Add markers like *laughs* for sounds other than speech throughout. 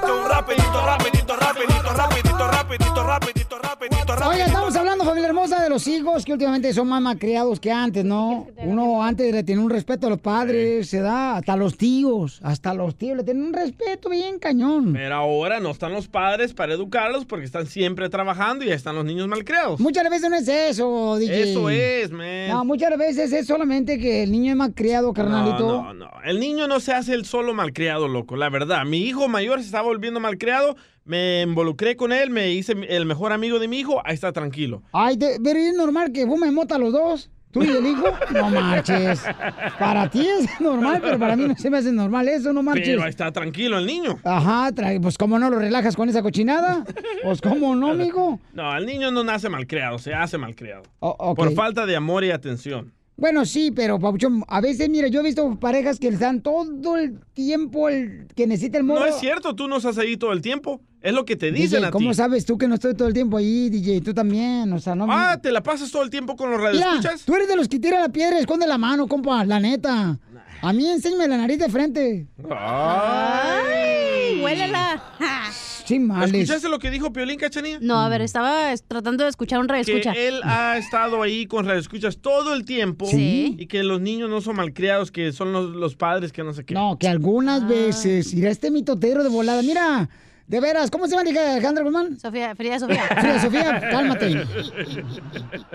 Un rapidito, rapidito, rapidito, rapidito, rapidito, rapidito, rapidito, rapidito. Oye, estamos hablando, familia hermosa, de los hijos que últimamente son más malcriados que antes, ¿no? Uno antes le tenía un respeto a los padres, se da hasta los tíos, hasta los tíos le tienen un respeto bien cañón. Pero ahora no están los padres para educarlos porque están siempre trabajando y ya están los niños malcriados. Muchas veces no es eso, DJ. Eso es, man. No, muchas veces es solamente que el niño es malcriado, carnalito. No, no, no. El niño no se hace el solo malcriado, loco, la verdad. Mi hijo mayor se estaba volviendo malcriado, me involucré con él, me hice el mejor amigo de mi hijo, ahí está tranquilo. Ay, pero es normal que fumen mota los dos. ¿Tú y el hijo? *laughs* No marches. Para ti es normal, pero para mí no se me hace normal eso, no marches. Pero ahí está tranquilo el niño. Ajá, pues cómo no lo relajas con esa cochinada. Pues cómo no, amigo. *laughs* No, el niño no nace malcriado, se hace malcriado. O- ok. Por falta de amor y atención. Bueno, sí, pero Pabuchón, a veces, mira, yo he visto parejas que les dan todo el tiempo el que necesita el morro. No es cierto, tú no estás ahí todo el tiempo. Es lo que te dicen DJ, a ¿cómo ti. sabes tú que no estoy todo el tiempo ahí, DJ? Tú también, o sea, no... Ah, ¿te la pasas todo el tiempo con los radioescuchas? tú eres de los que tira la piedra y esconde la mano, compa, la neta. A mí enséñame la nariz de frente. ¡Ay! ¡Huélela! ¿Escuchaste lo que dijo Piolín Cachanía? No, a ver, estaba es- tratando de escuchar un radio que él ha estado ahí con radioescuchas todo el tiempo Sí. y que los niños no son malcriados, que son los, los padres que no sé qué. No, que algunas veces, mira este mitotero de volada, mira, de veras, ¿cómo se llama hija Alejandra Guzmán? Sofía, Frida Sofía. *laughs* Frida Sofía, cálmate.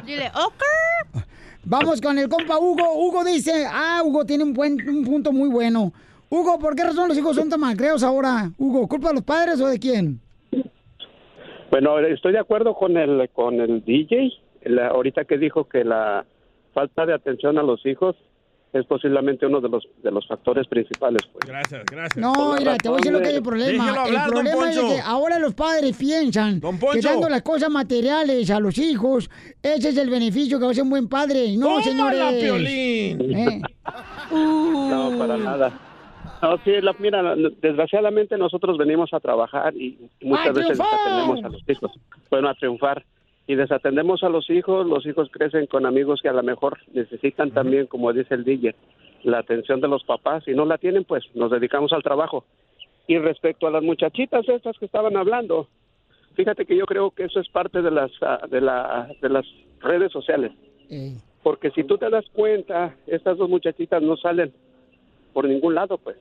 Dile, ok. Vamos con el compa Hugo. Hugo dice, ah, Hugo tiene un, buen, un punto muy bueno. Hugo, ¿por qué razón los hijos son tan malcriados ahora? Hugo, ¿culpa de los padres o de quién? Bueno, estoy de acuerdo con el con el DJ, la- ahorita que dijo que la falta de atención a los hijos es posiblemente uno de los de los factores principales. Pues. Gracias, gracias. No, mira, te voy a decir lo que hay el problema. Hablar, el problema es que ahora los padres piensan que dando las cosas materiales a los hijos, ese es el beneficio que va a ser un buen padre. No, ¡Tómala, señores. Piolín! Eh, *laughs* No, para nada. No, sí, la- mira, desgraciadamente nosotros venimos a trabajar y muchas ¡A veces desatendemos a los hijos. Bueno, a triunfar. Y desatendemos a los hijos, los hijos crecen con amigos que a lo mejor necesitan también, como dice el DJ, la atención de los papás. Si no la tienen, pues nos dedicamos al trabajo. Y respecto a las muchachitas estas que estaban hablando, fíjate que yo creo que eso es parte de las, ah, de la, de las redes sociales. Porque si tú te das cuenta, estas dos muchachitas no salen por ningún lado, pues.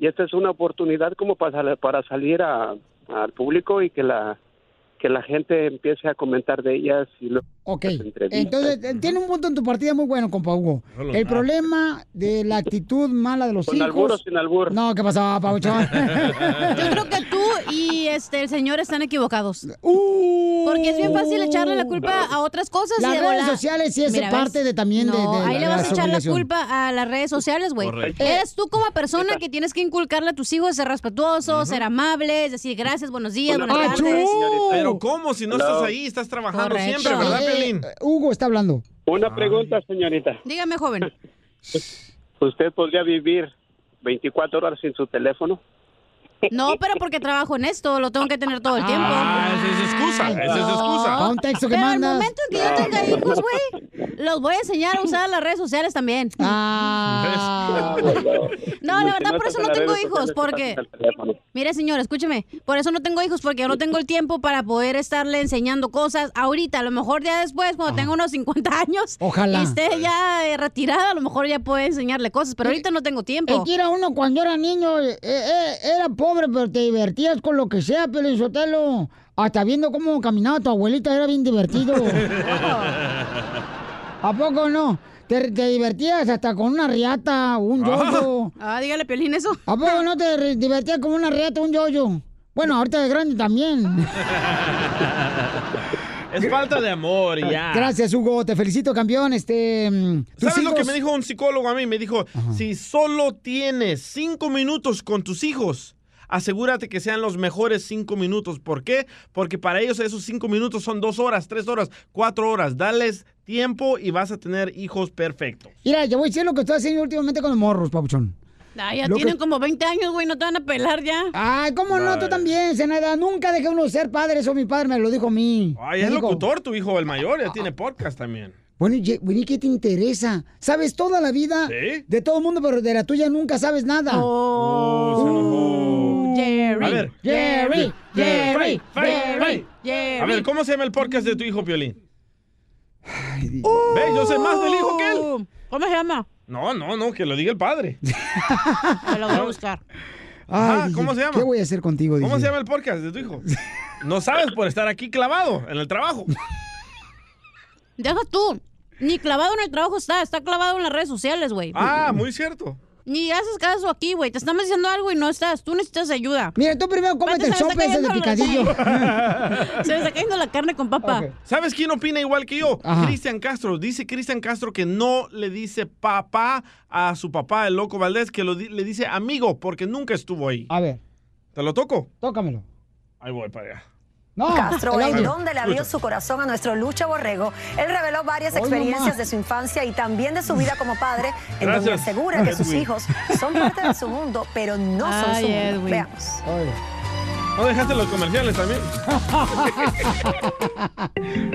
Y esta es una oportunidad como para, para salir a- al público y que la que la gente empiece a comentar de ellas y lo Ok, entonces eh, tiene un punto en tu partida muy bueno, compa Hugo. El nada. problema de la actitud mala de los con hijos. albur o sin albur. No, ¿qué pasó, Pauchón? *laughs* Yo creo que tú y este el señor están equivocados. Uh. Porque es bien fácil echarle la culpa a otras cosas. y Las de redes sociales sí es Mira, parte ¿ves? de también de- No, de ahí la- le vas a echar la culpa a las redes sociales, güey. Correcto. Eres tú como persona que tienes que inculcarle a tus hijos ser respetuoso, ser amable, decir gracias, buenos días, buenas tardes. Pero ¿cómo? Si no Hello. estás ahí, estás trabajando Correcto. siempre, ¿verdad, Eh, Piolín? eh, Hugo está hablando. Una pregunta, señorita. Dígame, joven. *laughs* ¿Usted podría vivir 24 horas sin su teléfono? No, pero porque trabajo en esto, lo tengo que tener todo el tiempo. Ah, esa es excusa, esa es excusa. Un texto que pero mandas. al momento en que yo tenga hijos, güey, los voy a enseñar a usar las redes sociales también. Ah. *laughs* No, la verdad, por eso no tengo hijos, porque... Mire, señor, escúcheme. Por eso no tengo hijos, porque yo no tengo el tiempo para poder estarle enseñando cosas ahorita. A lo mejor ya después, cuando tenga unos 50 años, Ojalá. y esté ya eh, retirada, a lo mejor ya puedo enseñarle cosas, pero ahorita no tengo tiempo. Es que era uno cuando era niño, eh, eh, era pobre, pero te divertías con lo que sea, Pelín Sotelo. Hasta viendo cómo caminaba tu abuelita era bien divertido. *laughs* ¿A poco no? Te, te divertías hasta con una riata, un yoyo. Ah, dígale, Piolín, eso. ¿A poco no te divertías con una riata, un yoyo? Bueno, ahorita de grande también. *laughs* Es falta de amor y ya. Gracias, Hugo. Te felicito, campeón. Este, mm, ¿Sabes lo que me dijo un psicólogo a mí? Me dijo, si solo tienes cinco minutos con tus hijos, asegúrate que sean los mejores cinco minutos. ¿Por qué? Porque para ellos esos cinco minutos son dos horas, tres horas, cuatro horas. Dales tiempo y vas a tener hijos perfectos. Mira, yo voy a decir lo que estoy haciendo últimamente con los morros, papuchón. Ah, ya Lo que- tienen como 20 años, güey, no te van a pelar ya. Ay, ¿cómo no? Tú también, Senada. Nunca dejé uno de ser padre. Eso mi padre me lo dijo a mí. Ay, Me es dijo, locutor tu hijo, el mayor, ya tiene *laughs* podcast también. Bueno, y, bueno, ¿y qué te interesa? Sabes toda la vida ¿Sí? de todo el mundo, pero de la tuya nunca sabes nada. Oh, se enojó. Jerry. A ver. Jerry, Jerry, Jerry. Jerry. A ver, ¿cómo se llama el podcast de tu hijo, Piolín? Ve, yo sé más del hijo que él. Uh, ¿Cómo se llama? No, no, no, que lo diga el padre. *laughs* Me lo voy a buscar. Ajá, Ay, ¿cómo se llama? ¿Qué voy a hacer contigo? ¿Cómo se llama el podcast de tu hijo? No sabes por estar aquí clavado en el trabajo. Deja tú. Ni clavado en el trabajo está, está clavado en las redes sociales, güey. Ah, muy cierto. Ni haces caso aquí, güey. Te estamos diciendo algo y no estás. Tú necesitas ayuda. Mira, tú primero cómete el está ese de picadillo. *laughs* la- *laughs* Se me está cayendo la carne con papa. ¿Sabes quién opina igual que yo? Cristian Castro. Dice Cristian Castro que no le dice papá a su papá, el loco Valdés, que lo di- le dice amigo porque nunca estuvo ahí. A ver, ¿Te lo toco? tócamelo. Ahí voy para allá. No, Castro, donde le abrió su corazón a nuestro Lucha Borrego. Él reveló varias Hoy experiencias de su infancia y también de su vida como padre, en donde asegura que sus hijos son parte de su mundo, pero no son su mundo. Edwin. Veamos. ¿No dejaste los comerciales también?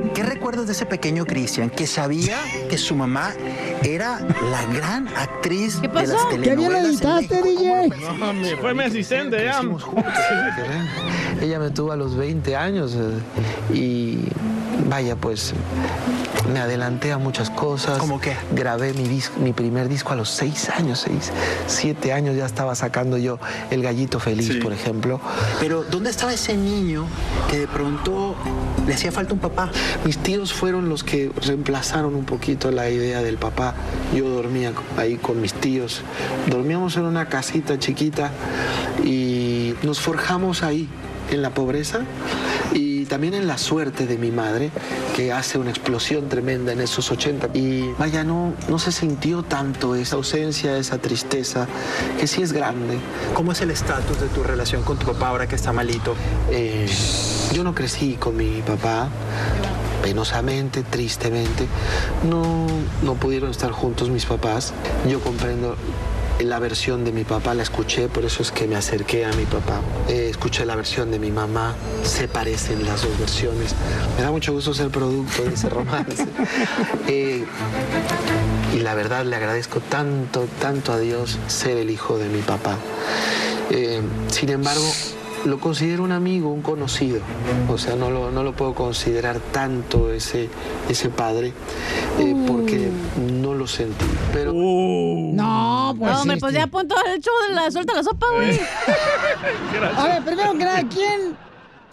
*laughs* ¿Qué recuerdas de ese pequeño Cristian que sabía que su mamá era la gran actriz ¿Qué de las pasó? ¿Qué bien telenovelas editaste, DJ? No, me- fue mi asistente, ya. *laughs* Ella me tuvo a los 20 años eh, y vaya, pues me adelanté a muchas cosas. ¿Cómo qué? Grabé mi, disco, mi primer disco a los 6 años, 6, 7 años ya estaba sacando yo El Gallito Feliz, Sí. por ejemplo. Pero ¿dónde estaba ese niño que de pronto le hacía falta un papá? Mis tíos fueron los que reemplazaron un poquito la idea del papá. Yo dormía ahí con mis tíos. Dormíamos en una casita chiquita y nos forjamos ahí, en la pobreza y también en la suerte de mi madre, que hace una explosión tremenda en esos 80. Y vaya, no, no se sintió tanto esa ausencia, esa tristeza, que sí es grande. ¿Cómo es el estatus de tu relación con tu papá ahora que está malito? Eh, yo no crecí con mi papá, penosamente, tristemente. No, no pudieron estar juntos mis papás. Yo comprendo la versión de mi papá, la escuché, por eso es que me acerqué a mi papá. Eh, escuché la versión de mi mamá, se parecen las dos versiones. Me da mucho gusto ser producto de ese romance. *laughs* Eh, y la verdad le agradezco tanto, tanto a Dios ser el hijo de mi papá. Eh, sin embargo, lo considero un amigo, un conocido. O sea, no lo, no lo puedo considerar tanto ese, ese padre eh, porque no lo sentí. Pero No, pues. No, hombre, pues este. ya pon todo el show de la suelta la sopa, güey. *laughs* A ver, primero que nada, ¿quién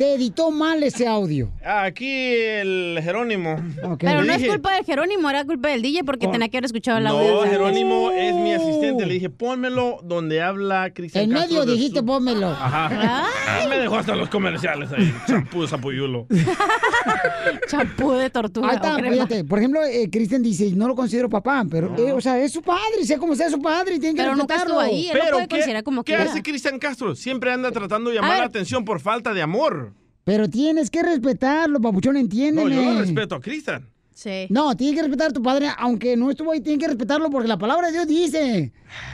te editó mal ese audio? Aquí el Jerónimo. Pero no es culpa de Jerónimo, era culpa del DJ porque Oh. tenía que haber escuchado el audio. No, de- Jerónimo es mi asistente. Le dije, pónmelo donde habla Cristian En Castro medio de dijiste, su- pónmelo. Ajá. Me dejó hasta los comerciales ahí. Champú, zapuyulo. *laughs* Champú de tortuga. Ahí está, fíjate. Por ejemplo, eh, Cristian dice, no lo considero papá, pero, eh, o sea, es su padre, sea como sea su padre, y tiene que Pero nunca respetarlo. estuvo ahí. Pero, puede ¿qué, considerar como ¿qué quiera. hace Cristian Castro? Siempre anda tratando de llamar la atención por falta de amor. Pero tienes que respetarlo, papuchón, No, entiéndeme. yo lo respeto a Cristian. Sí. No, tienes que respetar a tu padre, aunque no estuvo ahí, tienes que respetarlo porque la palabra de Dios dice.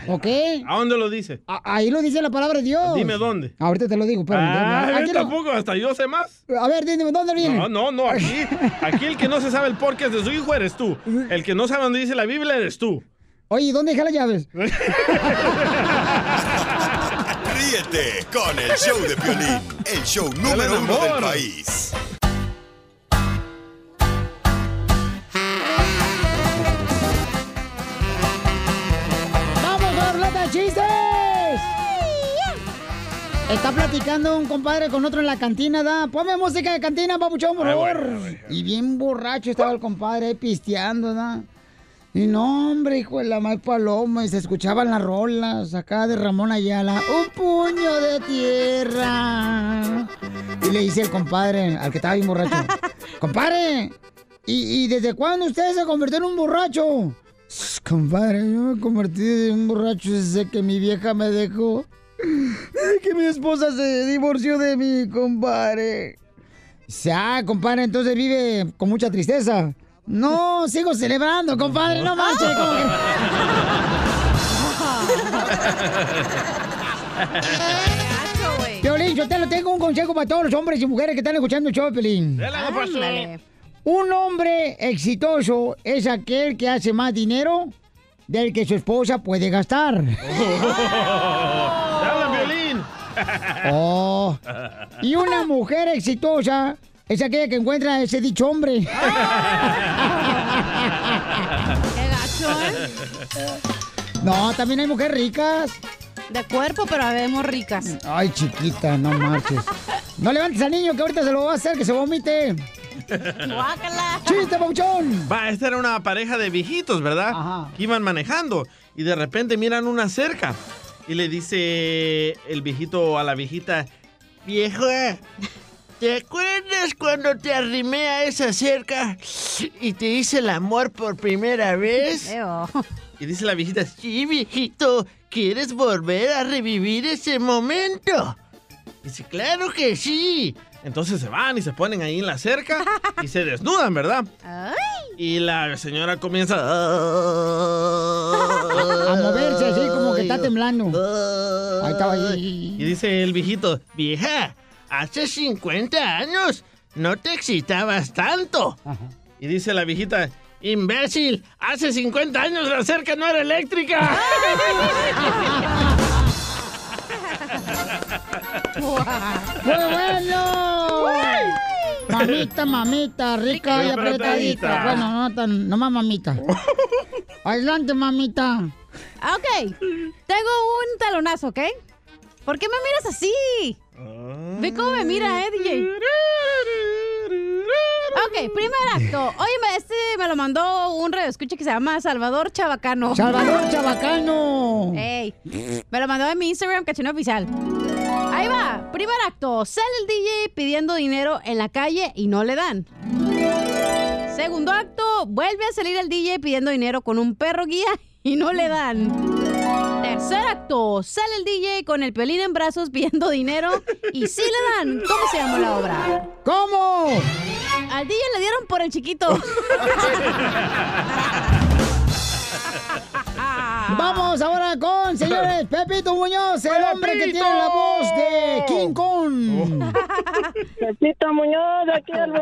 ¿Ok? ¿A dónde lo dice? A- ahí lo dice la palabra de Dios. Dime dónde. Ahorita te lo digo, pero. Ah, aquí yo no- tampoco, hasta yo sé más. A ver, dime, ¿dónde viene? No, no, no, aquí, *laughs* aquí el que no se sabe el podcast de su hijo eres tú. El que no sabe dónde dice la Biblia eres tú. Oye, ¿dónde dejé las llaves? *laughs* Ríete con el show de Piolín, el show número uno del país. ¡Vamos a chistes! Está platicando un compadre con otro en la cantina, da. Ponme música de cantina, papuchón, por favor. Y bien borracho estaba el compadre ahí pisteando, da. Y no, hombre, hijo de la mal paloma, y se escuchaban las rolas acá de Ramón Ayala. Un puño de tierra. Y le dice el compadre, al que estaba bien borracho, compadre, ¿y, y desde cuándo usted se convirtió en un borracho? "Sss, Compadre, yo me convertí en un borracho desde que mi vieja me dejó. Que mi esposa se divorció de mí, compadre. Dice, ah, compadre, entonces vive con mucha tristeza. No, sigo celebrando, compadre, no marche. como que- *laughs* Piolín, yo te lo tengo un consejo para todos los hombres y mujeres que están escuchando el show de Piolín. Ándale. Un hombre exitoso es aquel que hace más dinero del que su esposa puede gastar. *laughs* ¡Te hablan, violín! Oh. Y una *laughs* mujer exitosa es aquella que encuentra a ese dicho hombre. *laughs* *laughs* Qué gacho, ¿eh? No, también hay mujeres ricas. De cuerpo, pero habemos ricas. Ay, chiquita, no marches. No levantes al niño que ahorita se lo va a hacer que se vomite. Guácala. ¡Chiste, pauchón! Va, esta era una pareja de viejitos, ¿verdad? Que iban manejando y de repente miran una cerca y le dice el viejito a la viejita, vieja, ¿te acuerdas cuando te arrimé a esa cerca y te hice el amor por primera vez? Y dice la viejita, sí, viejito, ¿quieres volver a revivir ese momento? Dice, claro que sí. Entonces se van y se ponen ahí en la cerca y se desnudan, ¿verdad? Y la señora comienza A moverse así como que está temblando. Ahí estaba ahí. Y dice el viejito, vieja, hace 50 años no te excitabas tanto. Y dice la viejita, imbécil, hace 50 años la cerca no era eléctrica. ¡Muy *laughs* *laughs* bueno! Mamita, mamita, rica y apretadita. apretadita. Bueno, no tan, no más mamita. *laughs* Adelante, mamita. Ok, tengo un talonazo, ¿ok? ¿Por qué me miras así? Ve cómo me mira, eh, DJ. Ok, primer acto. Oye, este me lo mandó un radio escucha que se llama Salvador Chabacano. Salvador Chabacano. Ey, me lo mandó en mi Instagram, cachino oficial. Ahí va, primer acto. Sale el DJ pidiendo dinero en la calle y no le dan. Segundo acto, vuelve a salir el DJ pidiendo dinero con un perro guía y no le dan. Tercer acto, sale el DJ con el pelín en brazos pidiendo *laughs* dinero y sí le dan. ¿Cómo se llama la obra? ¿Cómo? Al DJ le dieron por el chiquito. *laughs* Vamos ahora con, señores, Pepito Muñoz, el hombre que tiene la voz de King Kong. Pepito Muñoz, aquí al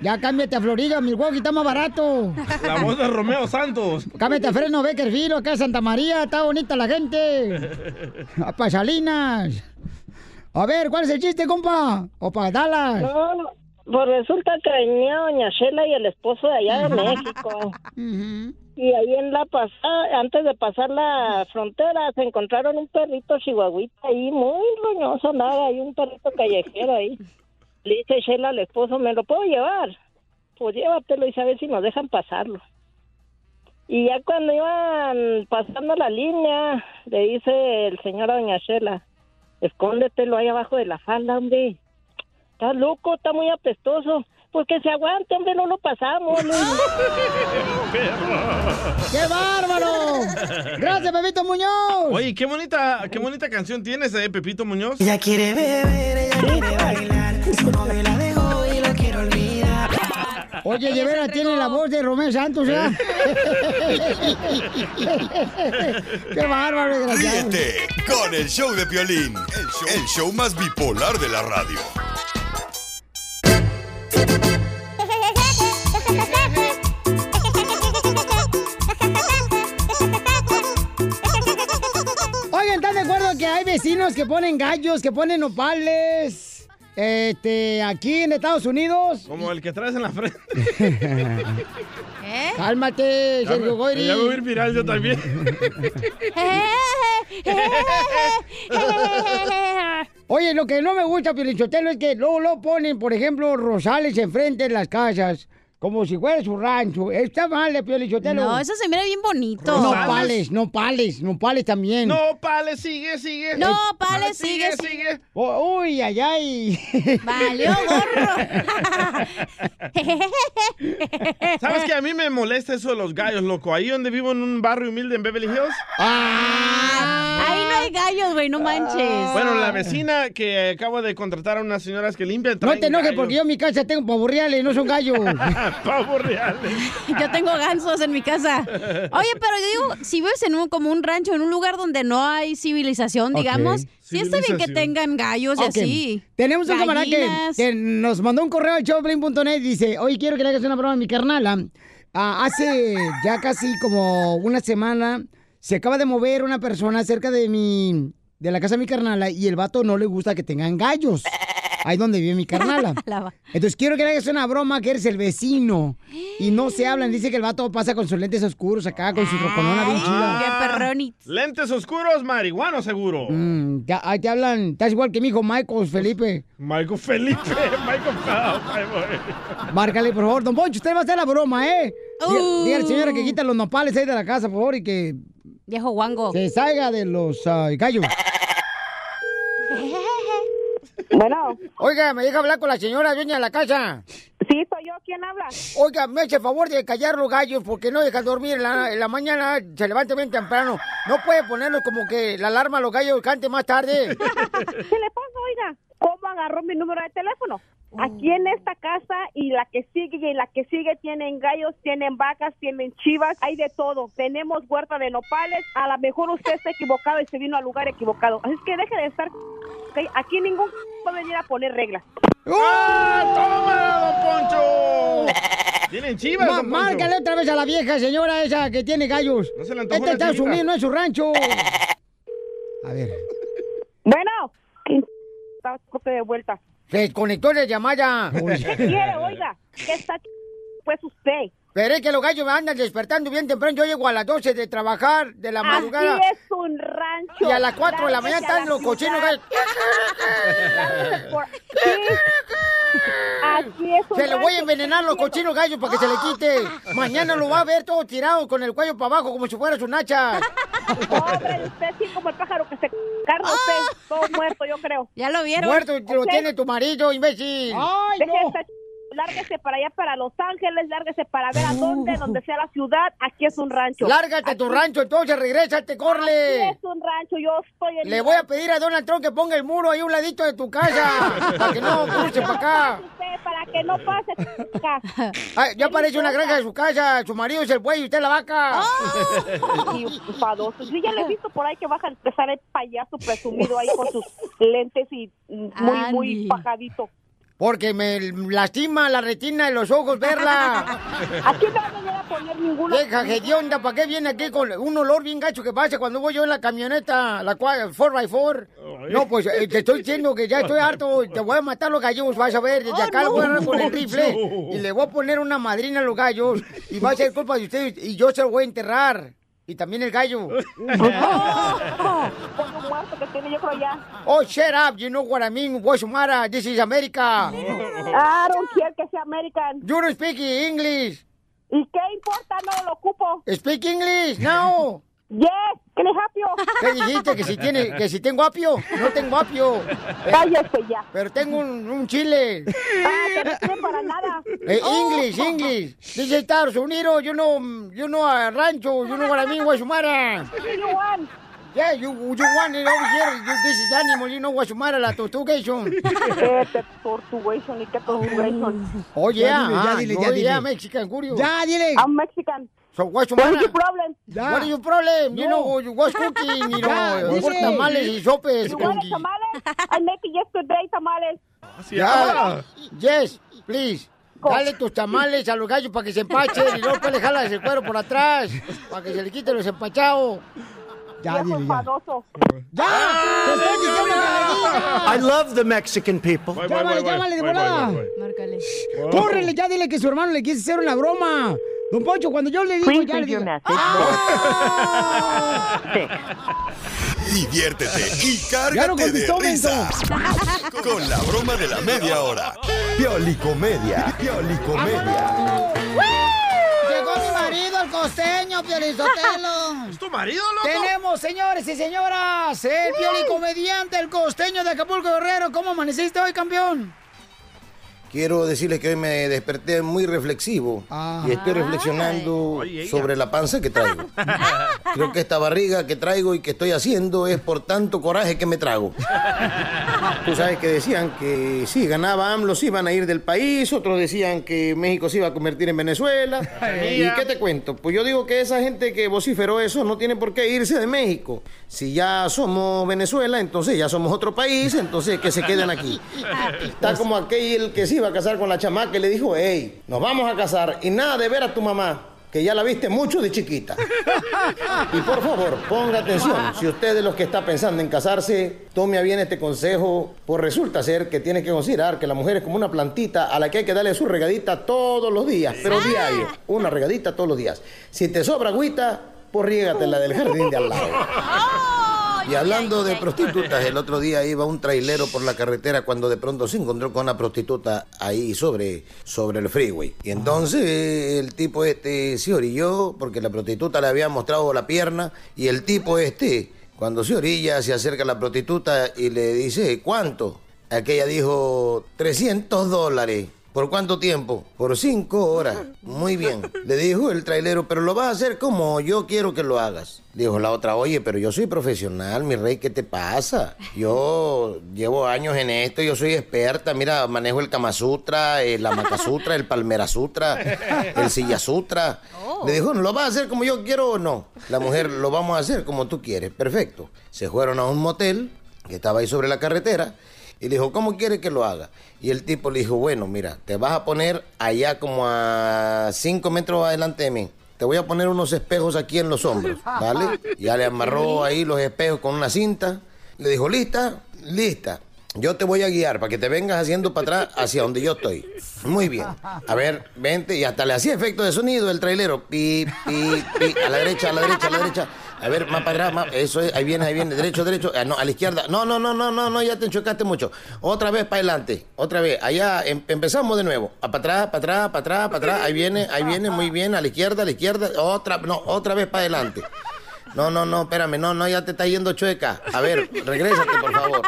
Ya cámbiate a Florida, Milwaukee está más barato. La voz de Romeo Santos. Cámbiate a Fresno Beckerfield, acá en Santa María, está bonita la gente. A Pasalinas. A ver, ¿cuál es el chiste, compa? O para Dallas. No, pues resulta que venía doña Shela y el esposo de allá de México. Y ahí en la pasada, antes de pasar la frontera, se encontraron un perrito chihuahuita ahí, muy roñoso, nada, hay un perrito callejero ahí. Le dice Shela al esposo, ¿me lo puedo llevar? Pues llévatelo y a ver si nos dejan pasarlo. Y ya cuando iban pasando la línea, le dice el señor a doña Shela, escóndetelo ahí abajo de la falda, hombre. Estás loco, está muy apestoso. Pues que se aguante, hombre, no lo pasamos. ¿no? *laughs* ¡Qué bárbaro! Gracias, Pepito Muñoz. Oye, qué bonita, qué bonita canción tienes, eh, Pepito Muñoz. Ella quiere beber, ella quiere bailar. Su novio la dejó y la quiere olvidar. Oye, de veras tiene la voz de Romeo Santos, ¿ya? *laughs* ¡Qué bárbaro, desgraciado! Ríete con el show de Piolín, el show, el show más bipolar de la radio. Que hay vecinos que ponen gallos, que ponen nopales? Este, aquí en Estados Unidos. Como el que traes en la frente. *laughs* ¿Eh? Cálmate, Ya me- Sergio Goyri. ya voy a ir viral yo también. *laughs* Oye, lo que no me gusta, Piolichotelo, es que luego lo ponen, por ejemplo, rosales enfrente de las casas, como si fuera su rancho. Está mal, Piolichotelo. No, eso se mira bien bonito. No pales, no pales, no pales también. No, pale, sigue, sigue. No, pale, sigue, sigue. Oh, uy, ay, ay. *laughs* Valió *laughs* ¿Sabes que a mí me molesta eso de los gallos, loco? Ahí donde vivo en un barrio humilde en Beverly Hills. Ahí no hay gallos, güey, no manches. Bueno, la vecina que acabo de contratar a unas señoras que limpian. No te enojes gallos. porque yo en mi casa tengo pavorreales, no son gallos. *laughs* *laughs* Pavos reales. *laughs* Yo tengo gansos en mi casa. Oye, pero yo digo, si vives en un, como un rancho, en un lugar donde no hay civilización, digamos, sí está bien que tengan gallos y así. Tenemos un camarada que, nos mandó un correo al showblin.net. Dice, oye, quiero que le hagas una broma a mi carnala. Ah, hace ya casi como una semana se acaba de mover una persona cerca de mi de la casa de mi carnala y el vato no le gusta que tengan gallos. Ahí donde vive mi carnala. *laughs* Entonces quiero que le hagas una broma que eres el vecino. Y no se *gasps* hablan. Dice que el vato pasa con sus lentes oscuros acá, con su troconona bien chida. Lentes oscuros, marihuano seguro. Mm, ya, ahí te hablan, estás igual que mi hijo Michael Felipe. Michael Felipe, *laughs* Michael. Márcale, por favor. Don Poncho, usted va a hacer la broma, ¿eh? Diga- Uh. Dígale, señora, que quita los nopales ahí de la casa, por favor, y que... Viejo guango. Se salga de los ah, gallos. Bueno. Oiga, me deja hablar con la señora dueña de la casa. Sí, soy yo. ¿Quién habla? Oiga, me hace el favor de callar los gallos porque no dejan dormir en la, en la mañana, se levanta bien temprano. No puede ponerlos como que la alarma a los gallos cante más tarde. *laughs* ¿Qué le pasa, oiga? ¿Cómo agarró mi número de teléfono? Aquí en esta casa y la que sigue y la que sigue tienen gallos, tienen vacas, tienen chivas, hay de todo. Tenemos huerta de nopales. A lo mejor usted está equivocado y se vino al lugar equivocado. Así es que deje de estar. Aquí ningún puede venir a poner reglas. ¡Ah, toma, don Poncho! *laughs* Tienen chivas, Ma- don Poncho. márcale otra vez a la vieja señora esa que tiene gallos. No se le antojó este está sumido, no es su rancho. A ver. Bueno. De vuelta. Se desconectó la llamada. ¿Qué quiere, oiga? ¿Qué está pues usted? Pero es que los gallos me andan despertando bien temprano. Yo llego a las 12 de trabajar de la madrugada. Aquí es un rancho. Y a las 4 de la mañana están la los cochinos gallos. Lárguese por- Sí. Aquí es un Se le voy a envenenar los cochinos gallos para que se le quite. Mañana lo va a ver todo tirado con el cuello para abajo como si fuera su nacha. Pobre de usted, sí, como el pájaro que se carga usted. Todo muerto, yo creo. Ya lo Muerto lo tiene tu marido, imbécil. Esta ch- Lárguese para allá, para Los Ángeles, lárguese para ver a dónde, donde sea la ciudad. Aquí es un rancho. Lárgate tu rancho, entonces regrésate, corle. Aquí es un rancho, yo estoy en Le voy a pedir a Donald Trump que ponga el muro ahí a un ladito de tu casa. *laughs* para que no cruce para acá. Usted, para que no pase acá. *laughs* Ay, ya parece una granja de su casa. Su marido es el buey y usted la vaca. *laughs* Y enfadoso. Sí, ya le he visto por ahí que baja a empezar el payaso presumido ahí con sus lentes y muy, muy pajadito. Porque me lastima la retina de los ojos verla. *laughs* Aquí no va a venir a poner ninguna... Deja, hedionda, ¿para qué viene aquí con un olor bien gacho que pasa cuando voy yo en la camioneta, la 4x4? No, pues eh, te estoy diciendo que ya estoy harto, te voy a matar los gallos, vas a ver, desde acá lo voy a agarrar con el rifle y le voy a poner una madrina a los gallos y va a ser culpa de ustedes y yo se lo voy a enterrar. Y también el gallo. Ya. *laughs* Oh, shut up, you know what I mean, what's the matter? This is America. I don't care que sea American. You don't speak English. ¿Y qué importa? No lo ocupo. Speak English, no. *laughs* Yes, I help you? ¿Qué dijiste? ¿Que si, tiene, que si tengo apio? No tengo apio. Cállese ya. Pero tengo un, un chile. Ah, que no sirve para nada. Eh, English, English. This is Estados Unidos. You know, you know a rancho. You know what I mean, Guasumara. Yeah, you, you want it over here. You, this is animal. You know Guasumara, la tortugation. ¿Qué te tortugation y qué tortugation? Oh, yeah. Ya ah, dile, no, ya dile. yeah, Mexican, curio. Ya, dile. I'm Mexican. So, what's What is your problem? What is your problem? You know, what's cooking, you *laughs* know, por tamales y sopes. You want tamales? I make it yesterday tamales. Ya. Yes, please. Dale tus tamales a los gallos para que se empachen y luego después le jalas el cuero por atrás para que se le quite los empachados. Ya, Viejo dile, ya. enfadoso. ¡Ya! ¡Te estoy diciendo que le digas! I love the Mexican people. Llámale, llámale de volada. Márcale. Córrele, ya dile que su hermano le quiere hacer una broma. Don Poncho, cuando yo le digo, Please ya le digo. message. Diviértete y cárgate de risa con la broma de la media hora. Piolicomedia. Piolicomedia. Llegó mi marido, el costeño, Piolizotelo. *laughs* ¿Es tu marido, loco? Tenemos, señores y señoras, el piolicomediante, el costeño de Acapulco Guerrero. ¿Cómo amaneciste hoy, campeón? Quiero decirles que hoy me desperté muy reflexivo y estoy reflexionando sobre la panza que traigo. *laughs* Creo que esta barriga que traigo y que estoy haciendo es por tanto coraje que me trago. Tú sabes que decían que sí, ganaba AMLO, sí iban a ir del país, otros decían que México se iba a convertir en Venezuela. ¿Y qué te cuento? Pues yo digo que esa gente que vociferó eso no tiene por qué irse de México. Si ya somos Venezuela, entonces ya somos otro país, entonces que se queden aquí. *laughs* Está como aquel que se iba a casar con la chamaca y le dijo, hey, nos vamos a casar y nada de ver a tu mamá que ya la viste mucho de chiquita. Y por favor, ponga atención. Si usted de los que está pensando en casarse, tome a bien este consejo, pues resulta ser que tiene que considerar que la mujer es como una plantita a la que hay que darle su regadita todos los días, pero diario, una regadita todos los días. Si te sobra agüita, pues riégatela del jardín de al lado. Y hablando de prostitutas, el otro día iba un trailero por la carretera cuando de pronto se encontró con una prostituta ahí sobre, sobre el freeway. Y entonces eh, el tipo este se orilló porque la prostituta le había mostrado la pierna y el tipo este, cuando se orilla, se acerca a la prostituta y le dice, ¿cuánto? Aquella dijo, 300 dólares. ¿Por cuánto tiempo? Por cinco horas. Muy bien. Le dijo el trailero, pero lo vas a hacer como yo quiero que lo hagas. Dijo la otra, oye, pero yo soy profesional, mi rey, ¿qué te pasa? Yo llevo años en esto, yo soy experta, mira, manejo el Kama Sutra, el Amaka Sutra, el Palmera Sutra, el Silla Sutra. Le dijo, ¿lo vas a hacer como yo quiero o no? La mujer, lo vamos a hacer como tú quieres. Perfecto. Se fueron a un motel que estaba ahí sobre la carretera y le dijo, ¿cómo quiere que lo haga? Y el tipo le dijo, bueno, mira, te vas a poner allá como a cinco metros adelante de mí. Te voy a poner unos espejos aquí en los hombros, *laughs* ¿vale? Ya le amarró ahí los espejos con una cinta. Le dijo, ¿lista? Lista. Yo te voy a guiar para que te vengas haciendo para atrás hacia donde yo estoy. Muy bien. A ver, vente. Y hasta le hacía efecto de sonido el trailero. Pi, pi, pi. A la derecha, a la derecha, a la derecha. A ver, más para atrás. Eso es, ahí viene, ahí viene. Derecho, derecho. Ah, no, a la izquierda. No, no, no, no, no, no, ya te enchocaste mucho. Otra vez para adelante. Otra vez. Allá em- empezamos de nuevo. A para atrás, para atrás, para atrás, para atrás. Ahí viene, ahí viene, muy bien. A la izquierda, a la izquierda. Otra, no, otra vez para adelante. No, no, no, espérame, no, no, ya te está yendo chueca. A ver, regrésate, por favor.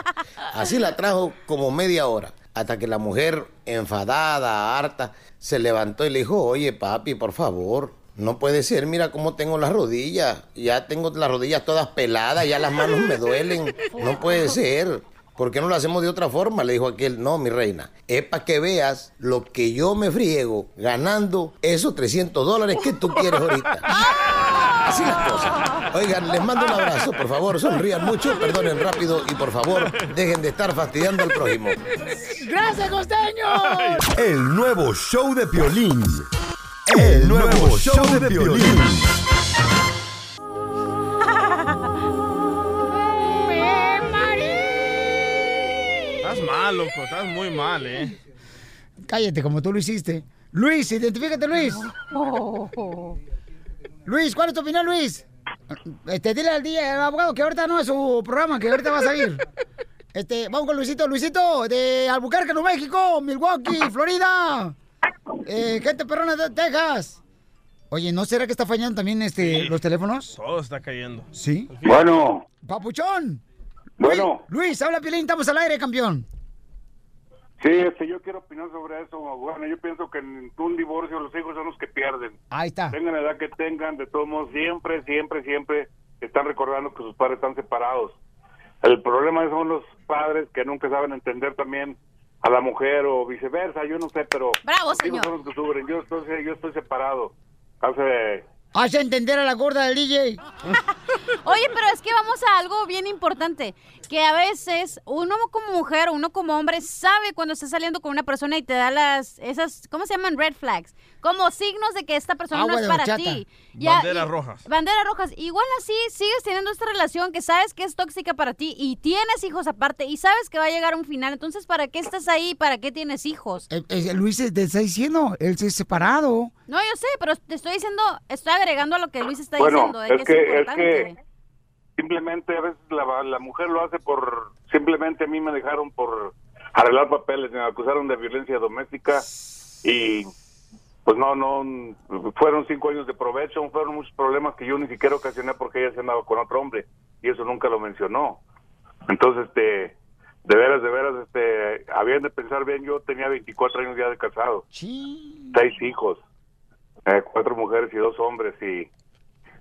Así la trajo como media hora, hasta que la mujer, enfadada, harta, se levantó y le dijo, oye, papi, por favor, no puede ser, mira cómo tengo las rodillas. Ya tengo las rodillas todas peladas, ya las manos me duelen. No puede ser. ¿Por qué no lo hacemos de otra forma? Le dijo aquel, no, mi reina. Es para que veas lo que yo me friego ganando esos 300 dólares que tú quieres ahorita. Así las cosas. Oigan, les mando un abrazo, por favor, sonrían mucho, perdonen rápido y por favor, dejen de estar fastidiando al prójimo. ¡Gracias, costeño! El nuevo show de Piolín. El nuevo show de Piolín. Estás mal, loco, estás muy mal, ¿eh? Cállate, como tú lo hiciste. Luis, identifícate, Luis. Luis, ¿cuál es tu opinión, Luis? Este, dile al día, abogado, que ahorita no es su programa, que ahorita va a salir. Este, vamos con Luisito. Luisito, de Albuquerque, Nuevo México, Milwaukee, Florida. Eh, gente perrona de Texas. Oye, ¿no será que está fallando también este, los teléfonos? Todo está cayendo. Sí. Bueno. Papuchón. Bueno. Luis, Luis, habla Pilín, estamos al aire, campeón. Sí, este, yo quiero opinar sobre eso. Bueno, yo pienso que en un divorcio los hijos son los que pierden. Ahí está. Tengan la edad que tengan, de todos modos, siempre, siempre, siempre están recordando que sus padres están separados. El problema son los padres que nunca saben entender también a la mujer o viceversa, yo no sé, pero Bravo, señor. son los que sufren. Yo estoy, yo estoy separado. Hace Hace entender a la gorda del DJ. *laughs* Oye, pero es que vamos a algo bien importante, que a veces uno como mujer, uno como hombre sabe cuando está saliendo con una persona y te da las esas ¿cómo se llaman? red flags, como signos de que esta persona Agua no es para ti. Banderas y- rojas. Banderas rojas. Igual así sigues teniendo esta relación que sabes que es tóxica para ti y tienes hijos aparte y sabes que va a llegar un final. Entonces, ¿para qué estás ahí? ¿Para qué tienes hijos? Eh, eh, Luis te está diciendo, él se ha separado. No, yo sé, pero te estoy diciendo, estoy agregando a lo que Luis está Bueno, diciendo, de es que, que, es es importante. que simplemente a veces la, la mujer lo hace por, simplemente a mí me dejaron por arreglar papeles, me acusaron de violencia doméstica y pues no, no, fueron cinco años de provecho, fueron muchos problemas que yo ni siquiera ocasioné porque ella se andaba con otro hombre y eso nunca lo mencionó. Entonces, este, de veras, de veras, este, habían de pensar bien, yo tenía 24 años ya de casado. Seis hijos, eh, cuatro mujeres y dos hombres y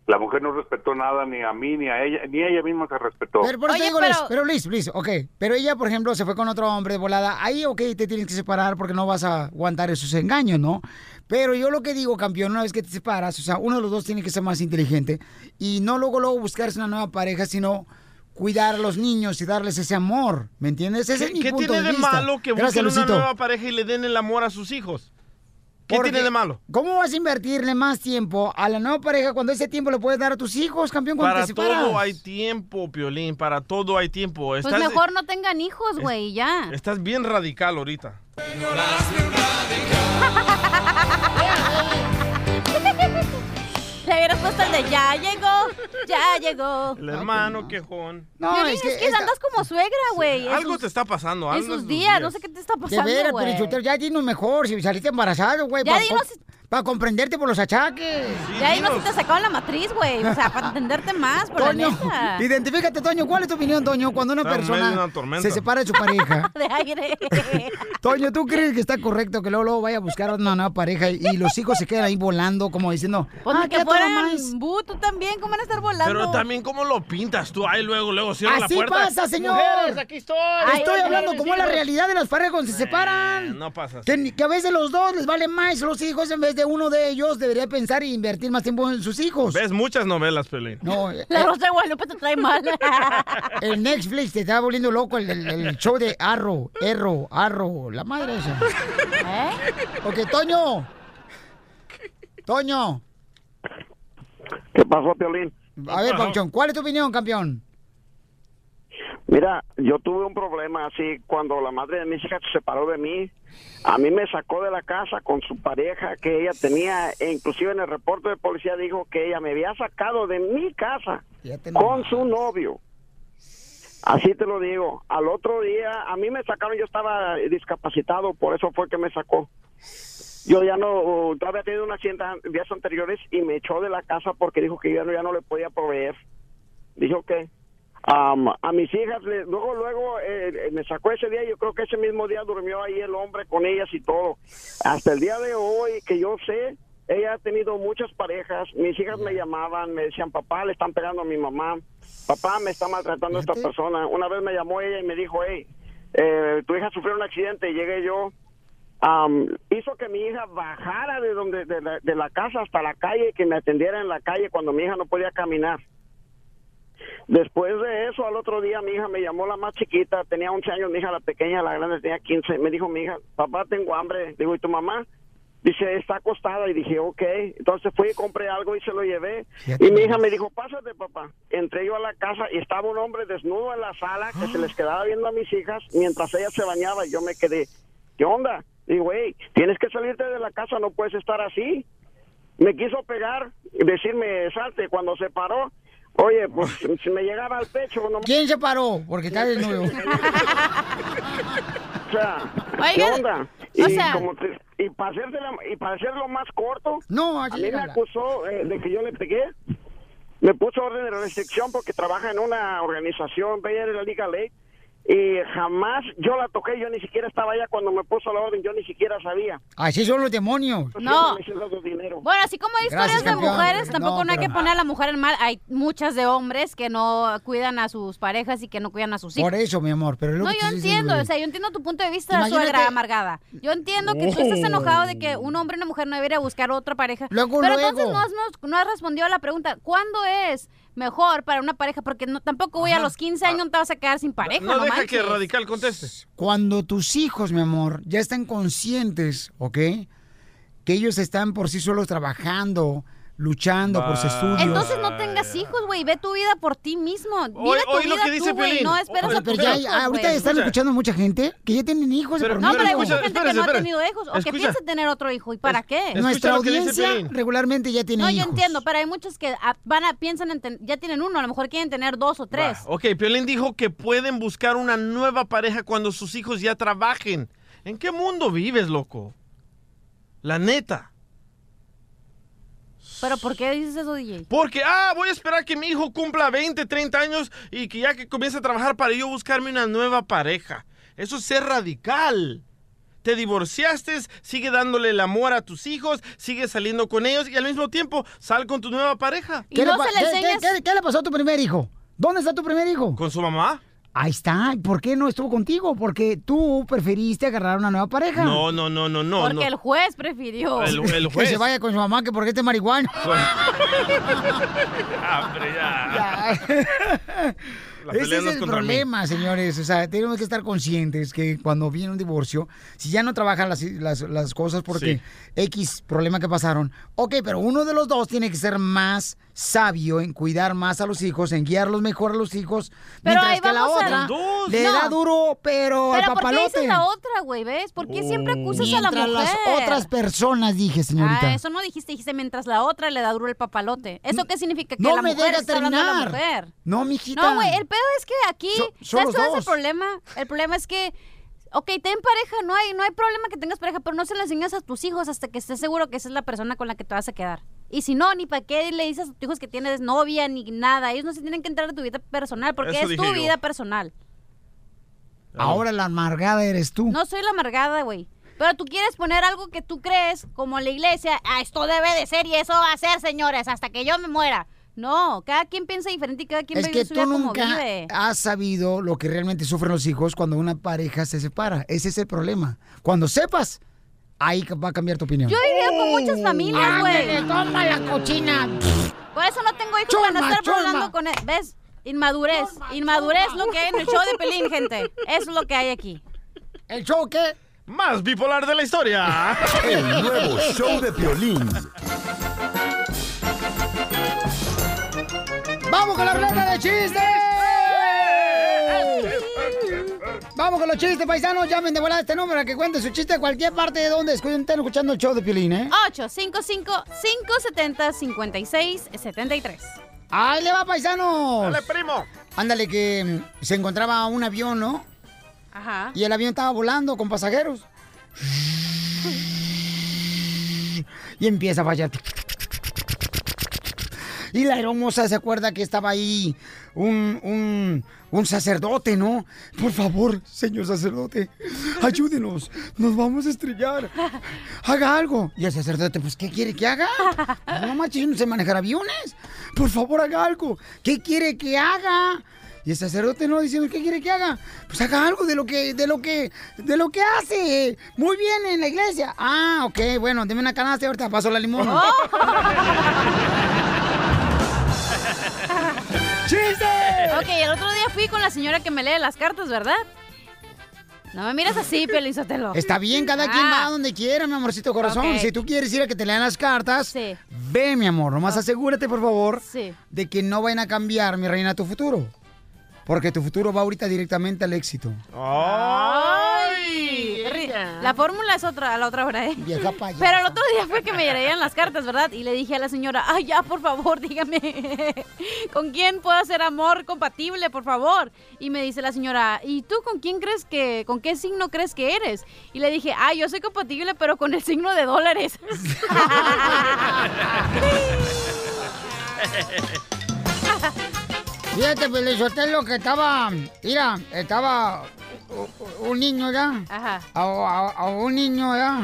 la mujer no respetó nada ni a mí ni a ella, ni ella misma se respetó. Pero, por eso digo, Luis, pero Luis, Luis, ok. Pero ella, por ejemplo, se fue con otro hombre de volada. Ahí, ok, te tienes que separar porque no vas a aguantar esos engaños, ¿no? Pero yo lo que digo, campeón, una vez que te separas, o sea, uno de los dos tiene que ser más inteligente y no luego, luego buscarse una nueva pareja, sino cuidar a los niños y darles ese amor, ¿me entiendes? Ese es mi ¿Qué punto tiene de, vista. malo que Gracias, busquen una nueva pareja y le den el amor a sus hijos? ¿Qué tiene de malo? ¿Cómo vas a invertirle más tiempo a la nueva pareja cuando ese tiempo le puedes dar a tus hijos, campeón, cuando Para te todo hay tiempo, Piolín, para todo hay tiempo. Pues Estás, mejor no tengan hijos, güey, ya. estás bien radical ahorita. Le hubieras puesto el de ya llegó, ya llegó. El hermano quejón. No, es es que que, esta- andas como suegra, güey. en Algo sus- te está pasando. En algo sus sus días, no sé qué te está De pasando, veras, güey. Pelichotero, ya dinos mejor si saliste embarazado, güey. Ya Para comprenderte por los achaques. Ya ahí no se te sacaban la matriz, güey. O sea, para entenderte más, por Toño, la neta. identifícate, Toño. ¿Cuál es tu opinión, Toño, cuando una Está persona una se separa de su pareja? *laughs* De aire. Toño, ¿tú crees que está correcto que luego, luego vaya a buscar una nueva pareja y, y los hijos se quedan ahí volando como diciendo, Pues ah, ni ¿qué que fueran más? bu, tú también, ¿cómo van a estar volando? Pero también cómo lo pintas tú. Ahí luego, luego cierra la Así puerta. pasa, señor. Mujeres, aquí estoy. Estoy hablando como es la realidad de las parejas cuando se separan. No pasa así. Que, a veces los dos les valen más los hijos en vez de uno de ellos debería pensar y invertir más tiempo en sus hijos. Ves muchas novelas, Piolín. No, *laughs* eh, La Rosa de Guadalupe te trae mal. *laughs* el Netflix te está volviendo loco el, el- el show de Arro, Erro, Arro, la madre esa. ¿Eh? Ok, Toño. Toño. ¿Qué pasó, Piolín? A ver, Pauchón, ¿cuál es tu opinión, campeón? Mira, yo tuve un problema así cuando la madre de mis hijas se separó de mí. A mí me sacó de la casa con su pareja que ella tenía, e inclusive en el reporte de policía dijo que ella me había sacado de mi casa con su novio. Así te lo digo. Al otro día, a mí me sacaron, yo estaba discapacitado, por eso fue que me sacó. Yo ya no, todavía tenido un accidente días anteriores y me echó de la casa porque dijo que yo no- ya no le podía proveer. Dijo que am, a mis hijas, le- luego, luego eh, me sacó ese día, yo creo que ese mismo día durmió ahí el hombre con ellas y todo. Hasta el día de hoy, que yo sé, ella ha tenido muchas parejas, mis hijas me llamaban, me decían, papá, le están pegando a mi mamá, papá, me está maltratando esta persona. Una vez me llamó ella y me dijo, hey, eh, tu hija sufrió un accidente y llegué yo. Am, hizo que mi hija bajara de donde de la, de la casa hasta la calle y que me atendiera en la calle cuando mi hija no podía caminar. Después de eso, al otro día mi hija me llamó la más chiquita, tenía 11 años, mi hija la pequeña, la grande tenía 15. Me dijo mi hija, papá, tengo hambre. Digo, ¿y tu mamá? Dice, está acostada. Y dije, ok. Entonces fui y compré algo y se lo llevé. Y mi hija me dijo, pásate, papá. Entré yo a la casa y estaba un hombre desnudo en la sala que se les quedaba viendo a mis hijas mientras ella se bañaba. Y yo me quedé, ¿qué onda? Digo, hey, tienes que salirte de la casa, no puedes estar así. Me quiso pegar y decirme, salte. Cuando se paró, oye, pues si me llegaba al pecho, no ¿Quién se paró? Porque está *laughs* desnudo. O sea, ¿qué onda? o Y, sea- como te- y para hacérsela- y para hacerlo más corto, no, a mí me acusó eh, de que yo le pegué. Me puso orden de restricción porque trabaja en una organización, ella era la Liga Ley, y jamás yo la toqué, yo ni siquiera estaba allá cuando me puso la orden, yo ni siquiera sabía. Así son los demonios. No. Bueno, así como hay historias Gracias, de campeón. mujeres, tampoco No, no, hay que poner a la mujer en mal. Hay muchas de hombres que no cuidan a sus parejas y que no cuidan a sus hijos. Por eso, mi amor, pero es lo No, que yo diciendo, entiendo, o sea, yo entiendo tu punto de vista, Imagínate- suegra amargada. Yo entiendo que tú estás enojado de que un hombre y una mujer no debería buscar otra pareja. Luego, pero luego. entonces no has, no has respondido a la pregunta, ¿cuándo es mejor para una pareja? Porque no, tampoco voy a los 15 años no te vas a quedar sin pareja, no, No deja manches. que Radical conteste. Cuando tus hijos, mi amor, ya están conscientes, ¿ok? Que ellos están por sí solos trabajando, luchando por sus estudios. Entonces no tengas hijos, güey, ve tu vida por ti mismo. Vive Oye, tu oye lo vida que dice tú, güey, no esperas Oye, a tus pero ya, hijos, ahorita güey. están escuchando mucha gente que ya tienen hijos. de por No, pero hay mucha gente que no ha tenido hijos o que Escucha. piensa tener otro hijo. ¿Y para qué? Nuestra audiencia regularmente ya tiene No, hijos. yo entiendo, pero hay muchos que ah, van a, piensan en ten- ya tienen uno, a lo mejor quieren tener dos o tres. Ok, Piolín dijo que pueden buscar una nueva pareja cuando sus hijos ya trabajen. ¿En qué mundo vives, loco? La neta. ¿Pero por qué dices eso, DJ? Porque, ah, voy a esperar que mi hijo cumpla 20, 30 años y que ya que comience a trabajar para yo buscarme una nueva pareja. Eso es ser radical. Te divorciaste, sigue dándole el amor a tus hijos, sigue saliendo con ellos y al mismo tiempo sal con tu nueva pareja. ¿Qué, le, pa- qué- qué- qué- qué le pasó a tu primer hijo? ¿Dónde está tu primer hijo? ¿Con su mamá? Ahí está. ¿Por qué no estuvo contigo? Porque tú preferiste agarrar una nueva pareja. No, no, no, no, no. Porque no. el juez prefirió. El- *laughs* el Que se vaya con su mamá, que porque este marihuana. *laughs* Ah, hombre, ya. La Ese pelea es no es el contra mí. problema, señores. O sea, tenemos que estar conscientes que cuando viene un divorcio, si ya no trabajan las, las- las cosas porque X problema que pasaron, ok, pero uno de los dos tiene que ser más sabio en cuidar más a los hijos, en guiarlos mejor a los hijos, Pero mientras que la otra le No. da duro, pero, al Pero ¿por qué papalote. dices la otra, güey? ¿Ves? ¿Por qué siempre acusas a la Mientras mujer? las otras personas, dije, señorita. Ah, eso no dijiste, dijiste mientras la otra le da duro el papalote. ¿Eso qué significa? Que no la me mujer dejas está hablando de la terminar. mujer. No, mijita. No, güey, el pedo es que aquí, So- ¿sabes cuál es el problema? El problema es que, ok, ten pareja, no hay, no hay problema que tengas pareja, pero no se la enseñas a tus hijos hasta que estés seguro que esa es la persona con la que te vas a quedar. Y si no, ni para qué le dices a tus hijos que tienes novia ni nada. Ellos no se tienen que entrar en tu vida personal porque Eso es tu yo. vida personal. Ahora la amargada eres tú. No soy la amargada, güey. Pero tú quieres poner algo que tú crees, como la iglesia, ah, esto debe de ser y eso va a ser, señores, hasta que yo me muera. No, cada quien piensa diferente y cada quien Es vive que su tú vida como nunca vive. has sabido lo que realmente sufren los hijos cuando una pareja se separa. Ese es el problema. Cuando sepas, ahí va a cambiar tu opinión. Yo he vivido con muchas familias, güey. Toma la cochina. Por eso no tengo hijos para no estar hablando con él. ¿Ves? Inmadurez. Inmadurez lo que hay en el show de Pelín, gente. Eso es lo que hay aquí. ¿El show qué? Más bipolar de la historia. *laughs* El nuevo show de Piolín. ¡Vamos con la ruleta de chistes! Vamos con los chistes, paisanos. Llamen de volada a este número a que cuente su chiste de cualquier parte de donde estén escuchando el show de Piolín, ¿eh? 855-570-5673. ¡Ahí le va, paisanos! Dale, primo. Ándale, que mm, se encontraba un avión, ¿no? Ajá. Y el avión estaba volando con pasajeros. *laughs* Y empieza a fallar. Y la hermosa se acuerda que estaba ahí un, un, un sacerdote, ¿no? Por favor, señor sacerdote, ayúdenos, nos vamos a estrellar. Haga algo. Y el sacerdote, pues, ¿qué quiere que haga? No manches, no sé manejar aviones. Por favor, haga algo. ¿Qué quiere que haga? Y el sacerdote no diciendo qué quiere que haga. Pues haga algo de lo que, de lo que, de lo que hace. Muy bien en la iglesia. Ah, ok, bueno, deme una canasta y ahorita paso la limón. *laughs* ¡Chiste! Ok, el otro día fui con la señora que me lee las cartas, ¿verdad? No me miras así, Pelizotelo. Está bien, cada quien va a donde quiera, mi amorcito corazón. Ah. Si tú quieres ir a que te lean las cartas, ve, mi amor. Nomás asegúrate, por favor, Sí. de que no vayan a cambiar, mi reina, tu futuro. Porque tu futuro va ahorita directamente al éxito. ¡Ay! La fórmula es otra, a la otra hora, ¿eh? Vieja payasa. Pero el otro día fue que me leían las cartas, ¿verdad? Y le dije a la señora, ay, ya, por favor, dígame, *laughs* ¿con quién puedo hacer amor compatible, por favor? Y me dice la señora, ¿y tú con quién crees que, con qué signo crees que eres? Y le dije, ay, yo soy compatible, pero con el signo de dólares. *laughs* *laughs* Fíjate, Pelizotelo, que estaba, mira, estaba un niño ya. Ajá. A, a- a un niño ya.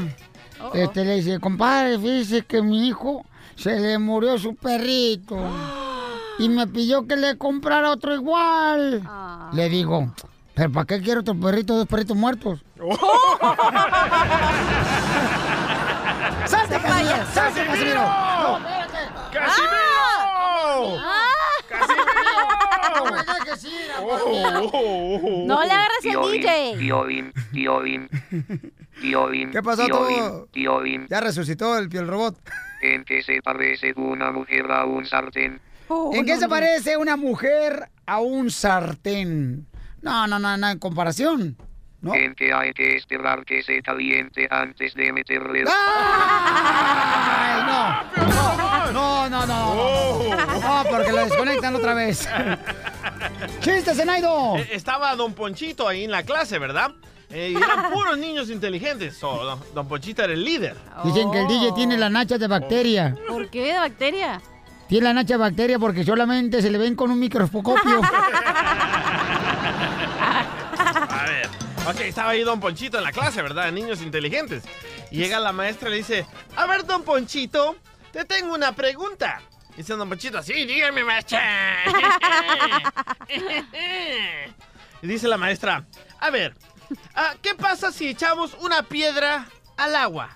Oh, oh. Este le dice, compadre, fíjese que mi hijo se le murió su perrito. *gasps* Y me pidió que le comprara otro igual. Ah. Le digo, ¿pero para qué quiero otro perrito, dos perritos muertos? *laughs* ¡Salte, Casimiro! ¡Salte, Casimiro! ¡Casimiro! Dejes ir, *laughs* No le agarres el DJ. Piolín, Piolín, Piolín, ¿Qué pasó, Piolín, todo? Piolín, Ya resucitó el piel robot. ¿en qué se parece una mujer a un sartén? ¿En qué se parece una mujer a un sartén? No, no, no, no, en comparación. ¿No? En que hay que esperar que se caliente antes de meterle... ¡Ay, *laughs* no! No, no, no. No, porque lo desconectan otra vez. *laughs* ¡Chiste, Zenaido! Eh, Estaba Don Ponchito ahí en la clase, ¿verdad? Eh, y eran *laughs* puros niños inteligentes. So, don, don Ponchito era el líder. Dicen que el DJ tiene la nacha de bacteria. ¿Por qué de bacteria? Tiene la nacha de bacteria porque solamente se le ven con un microscopio. *laughs* A ver. Ok, estaba ahí Don Ponchito en la clase, ¿verdad? De niños inteligentes. Y llega la maestra y le dice, a ver, Don Ponchito, te tengo una pregunta. Dice Don Ponchito, sí, dígame, maestra. y dice la maestra, a ver, ah, ¿qué pasa si echamos una piedra al agua?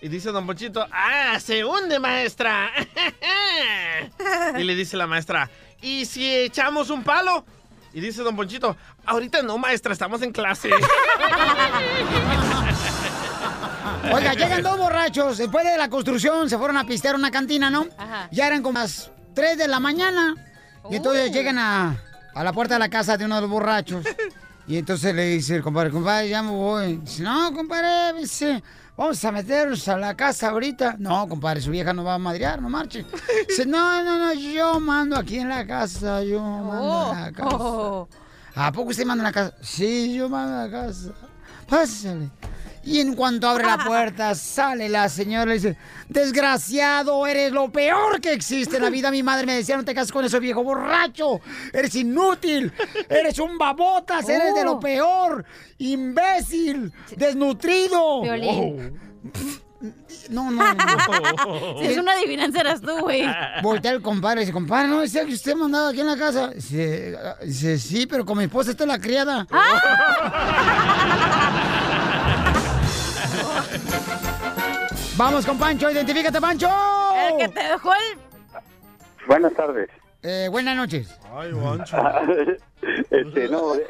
Y dice Don Ponchito, ah, se hunde, maestra. y le dice la maestra, ¿y si echamos un palo? Y dice Don Ponchito, ahorita no, maestra, estamos en clase. *laughs* *laughs* Oiga, llegan dos borrachos. Después de la construcción se fueron a pistear una cantina, ¿no? Ajá. Ya eran como las 3 de la mañana. Y entonces llegan a, a la puerta de la casa de uno de los borrachos. *laughs* Y entonces le dice el compadre, compadre, ya me voy. Dice, no, compadre, dice, vamos a meternos a la casa ahorita. No, compadre, su vieja no va a madrear, no marche. Dice, no, no, no, yo mando aquí en la casa, yo mando en la casa. Oh. ¿A poco usted manda en la casa? Sí, yo mando en la casa. Pásale. Y en cuanto abre la *laughs* puerta, sale la señora y dice, desgraciado, eres lo peor que existe en la vida. Mi madre me decía, no te cases con ese viejo borracho, eres inútil, eres un babotas, eres de lo peor, imbécil, desnutrido. No, no, no. *laughs* Si es una adivinanza, eras tú, güey. Voltea el compadre y dice, compadre, ¿no decía que usted mandaba aquí en la casa? Dice, ah, dice, sí, pero con mi esposa está la criada. Vamos con Pancho, identifícate, Pancho. El que te dejó el... Buenas tardes. Eh, buenas noches. Ay, *laughs* este, no, él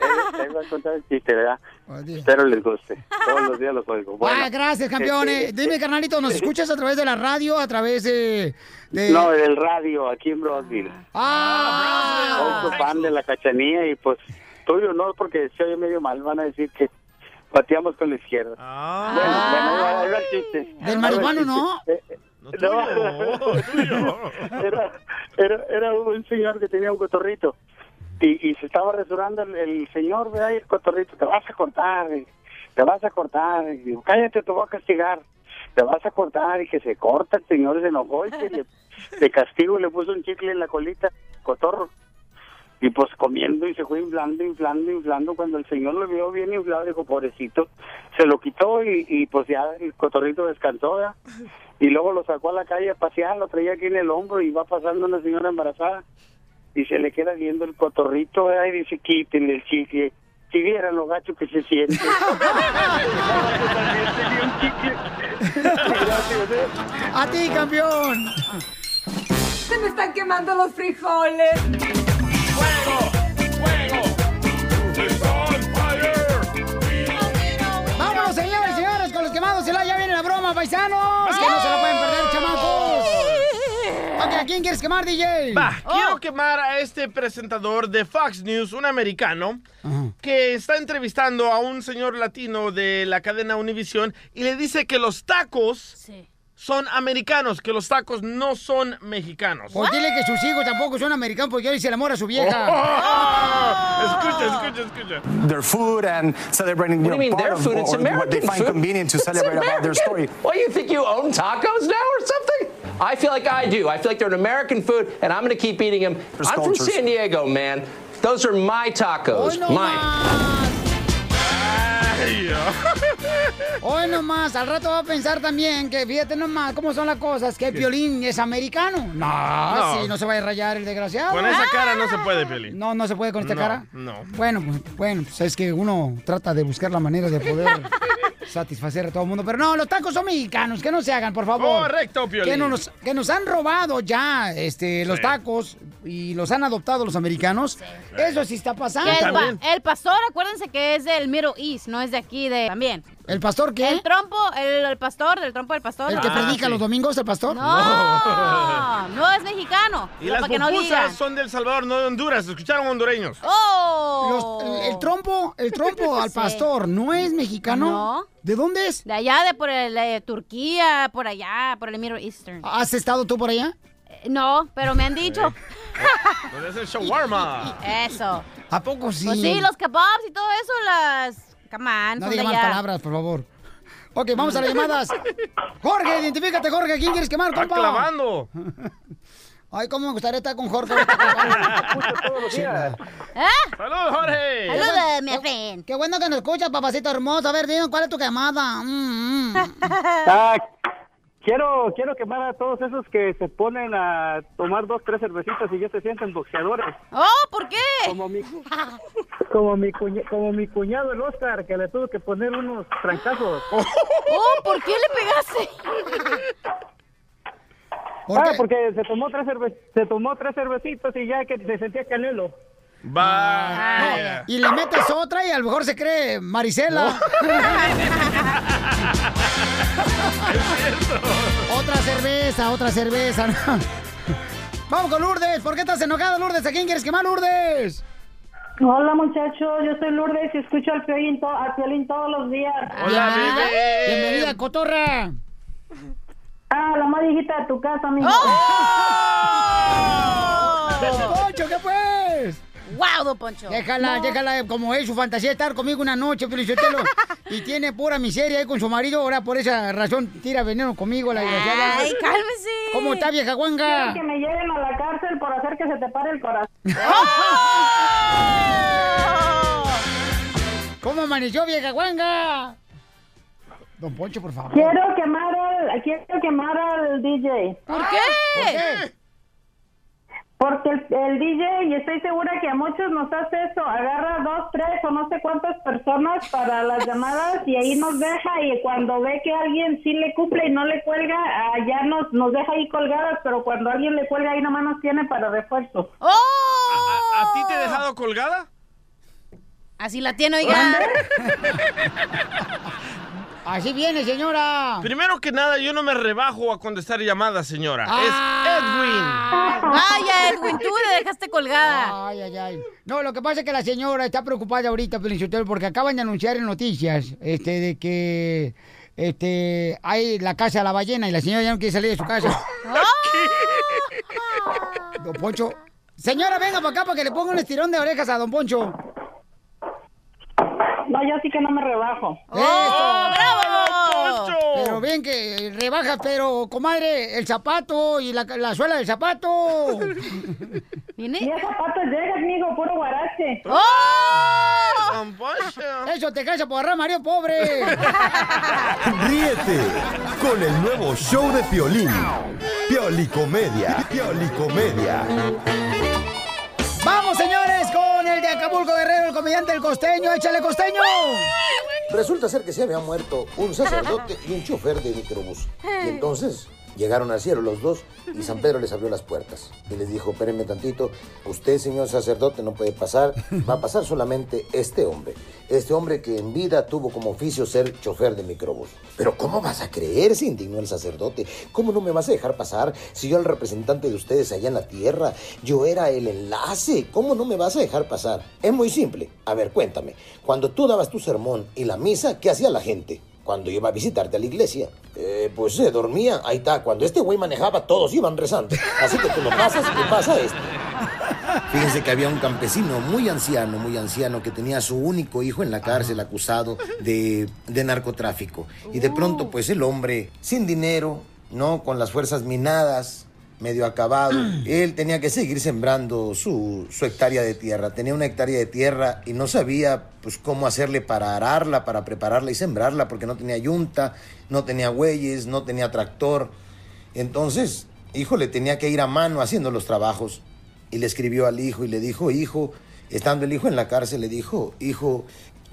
va a contar el chiste, ¿verdad? Espero les guste. Todos los días los oigo. Bueno, ah, gracias, campeón. este- Eh, Dime, carnalito, ¿nos *laughs* escuchas a través de la radio, a través de...? de- No, del radio, aquí en Brosville. ¡Ah! Soy fan de la cachanía y pues tuyo no, porque se oye medio mal. Van a decir que pateamos con la izquierda. Bueno, bueno, ahí va el chiste. Del marihuano, ¿no? Eh, eh, no, *laughs* era, era, era un señor que tenía un cotorrito y, y se estaba resurando el, el señor, ¿verdad? Y el cotorrito, te vas a cortar, eh, te vas a cortar. Y digo, cállate, te voy a castigar. Te vas a cortar y que se corta, el señor se enojó y que le, de castigo le puso un chicle en la colita, cotorro. Y pues comiendo y se fue inflando, inflando, inflando. Cuando el señor lo vio bien inflado, dijo, pobrecito, se lo quitó y, y pues ya el cotorrito descansó, ¿verdad? Y luego lo sacó a la calle a pasear, lo traía aquí en el hombro y va pasando una señora embarazada. Y se le queda viendo el cotorrito, ¿verdad? Y dice, quítenle el chicle. Si vieran lo gacho que se siente. *laughs* A ti, campeón. Se me están quemando los frijoles. Vámonos, señores y señores, con los quemados. y la- Ya viene la broma, paisanos. Que no se la pueden perder, chamacos. Ok, ¿a quién quieres quemar, DJ? Va, quiero quemar a este presentador de Fox News, un americano, que está entrevistando a un señor latino de la cadena Univision y le dice que los tacos son americanos, que los tacos no son mexicanos. Pues dile que sus hijos tampoco son americanos porque él se enamora a su vieja. *laughs* Escucha, escucha, escucha. their food and celebrating What do you know, mean their of food? It's what- what they American find food. convenient to It's celebrate about their American. story. What, you think you own tacos now or something? I feel like I do. I feel like they're an American food, and I'm going to keep eating them. I'm from cultures. San Diego, man. Those are my tacos. Mine. *laughs* Hoy nomás, al rato va a pensar también que fíjate nomás cómo son las cosas, que el Piolín es americano. No, No. sí, no se va a rayar el desgraciado. Con esa cara no se puede, Peli. No, no se puede con esta No, cara. no. Bueno, pues, bueno, pues es que uno trata de buscar la manera de poder *laughs* satisfacer a todo el mundo. Pero no, los tacos son mexicanos, que no se hagan, por favor. Correcto, Piolín. Que nos, que nos han robado ya este, los Sí. tacos y los han adoptado los americanos. Eso sí está pasando. El, pa- el pastor, acuérdense que es del Middle East, no es de aquí de también. ¿El pastor qué? El trompo, el, el pastor, del trompo del pastor. ¿El que predica los domingos, el pastor? No, *laughs* no es mexicano. Y las para que no digan. pupusas son del Salvador, no de Honduras. ¿Escucharon hondureños? ¡Oh! Los- el, el trompo, el trompo *laughs* al Sí. pastor, ¿no es mexicano? No. ¿De dónde es? De allá, de por el, Turquía, por allá, por el Middle Eastern. ¿Has estado tú por allá? Eh, No, pero me han dicho. ¿Dónde es el shawarma? *laughs* Eso. ¿A poco sí? Pues sí, los kebabs y todo eso, las... Come on, No diga más palabras, por favor. Ok, vamos a las llamadas. Jorge, identifícate, Jorge. ¿Quién quieres quemar, Está compa? clavando. *laughs* Ay, cómo me gustaría estar con Jorge. ahorita clavando. *laughs* todos los días. ¿Eh? ¡Saludos, Jorge! Saludos, mi friend. Qué bueno que nos escuchas, papacito hermoso. A ver, dime, ¿cuál es tu quemada? Mm, mm. Quiero, quiero quemar a todos esos que se ponen a tomar dos, tres cervecitas y ya se sienten boxeadores. Oh, ¿por qué? Como mi, *laughs* como mi, cuña- como mi cuñado el Oscar, que le tuvo que poner unos trancazos. *laughs* Oh, ¿por qué le pegaste? ah, porque se tomó tres cerve se tomó tres cervecitas y ya que se sentía canelo. Vaya. Y le metes otra y a lo mejor se cree Marisela. *laughs* otra cerveza, otra cerveza. ¿no? Vamos con Lourdes. ¿Por qué estás enojada, Lourdes? ¿A quién quieres quemar, Lourdes? Hola muchachos, yo soy Lourdes y escucho al Piolín, to- Piolín todos los días. Bienvenida, bienvenida, cotorra. Ah, la más viejita de tu casa, amigo. Don Poncho, ¿qué pues? ¡Wow, Don Poncho! Déjala, No. déjala, como es su fantasía estar conmigo una noche, Felicitelo. y tiene pura miseria ahí con su marido, ahora por esa razón tira veneno conmigo, la desgraciada. Ay, cálmese. ¿Cómo está, vieja guanga? Quiero que me lleven a la cárcel por hacer que se te pare el corazón. *laughs* ¿Cómo amaneció, vieja guanga? Don Poncho, por favor. Quiero quemar al, quiero quemar al DJ. ¿Por qué? ¿Por qué? Porque el, el DJ, y estoy segura que a muchos nos hace eso, agarra dos, tres o no sé cuántas personas para las llamadas y ahí nos deja y cuando ve que alguien sí le cumple y no le cuelga, ah, ya nos, nos deja ahí colgadas, pero cuando alguien le cuelga ahí nomás nos tiene para refuerzo. ¡Oh! ¿A, a ti te he dejado colgada? Así la tiene, oiga. *laughs* Así viene, señora. Primero que nada, yo no me rebajo a contestar llamadas, señora. Ah. Vaya, Edwin, tú le dejaste colgada. Ay, ay, ay. No, lo que pasa es que la señora está preocupada ahorita, Felicitelo, porque acaban de anunciar en noticias este, de que este, hay la casa de la ballena y la señora ya no quiere salir de su casa. *laughs* Don Poncho. Señora, venga para acá para que le ponga un estirón de orejas a Don Poncho. No, yo sí que no me rebajo. ¡Eso! ¡Bravo! Pero bien que rebajas, pero, comadre, el zapato y la, la suela del zapato. *laughs* ¿Viene? Y el zapato llega, amigo, puro guarache. ¡Oh! Poncho. Eso te cansa por agarrar marido pobre. *laughs* Ríete con el nuevo show de Piolín. Piolicomedia. Piolicomedia. Vamos, señores, con el de Acapulco Guerrero, el comediante El Costeño. ¡Échale, Costeño! Resulta ser que se había muerto un sacerdote y un chofer de microbús. Y entonces llegaron al cielo los dos y San Pedro les abrió las puertas. Y les dijo, espérenme tantito, usted, señor sacerdote, no puede pasar, va a pasar solamente este hombre. Este hombre que en vida tuvo como oficio ser chofer de microbús. Pero ¿cómo vas a creer? Se indignó el sacerdote. ¿Cómo no me vas a dejar pasar si yo era el representante de ustedes allá en la tierra? Yo era el enlace. ¿Cómo no me vas a dejar pasar? Es muy simple. A ver, cuéntame. Cuando tú dabas tu sermón y la misa, ¿qué hacía la gente? Cuando iba a visitarte a la iglesia, eh, pues se dormía. Ahí está. Cuando este güey manejaba, todos iban rezando. Así que tú lo pasas y pasa esto. Fíjense que había un campesino muy anciano, muy anciano, que tenía a su único hijo en la cárcel acusado de, de narcotráfico. Y de pronto, pues el hombre, sin dinero, ¿no? Con las fuerzas minadas, medio acabado, *clears throat* él tenía que seguir sembrando su, su hectárea de tierra. Tenía una hectárea de tierra y no sabía, pues, cómo hacerle para ararla, para prepararla y sembrarla, porque no tenía yunta, no tenía bueyes, no tenía tractor. Entonces, híjole, tenía que ir a mano haciendo los trabajos. Y le escribió al hijo y le dijo, hijo, estando el hijo en la cárcel, le dijo, hijo,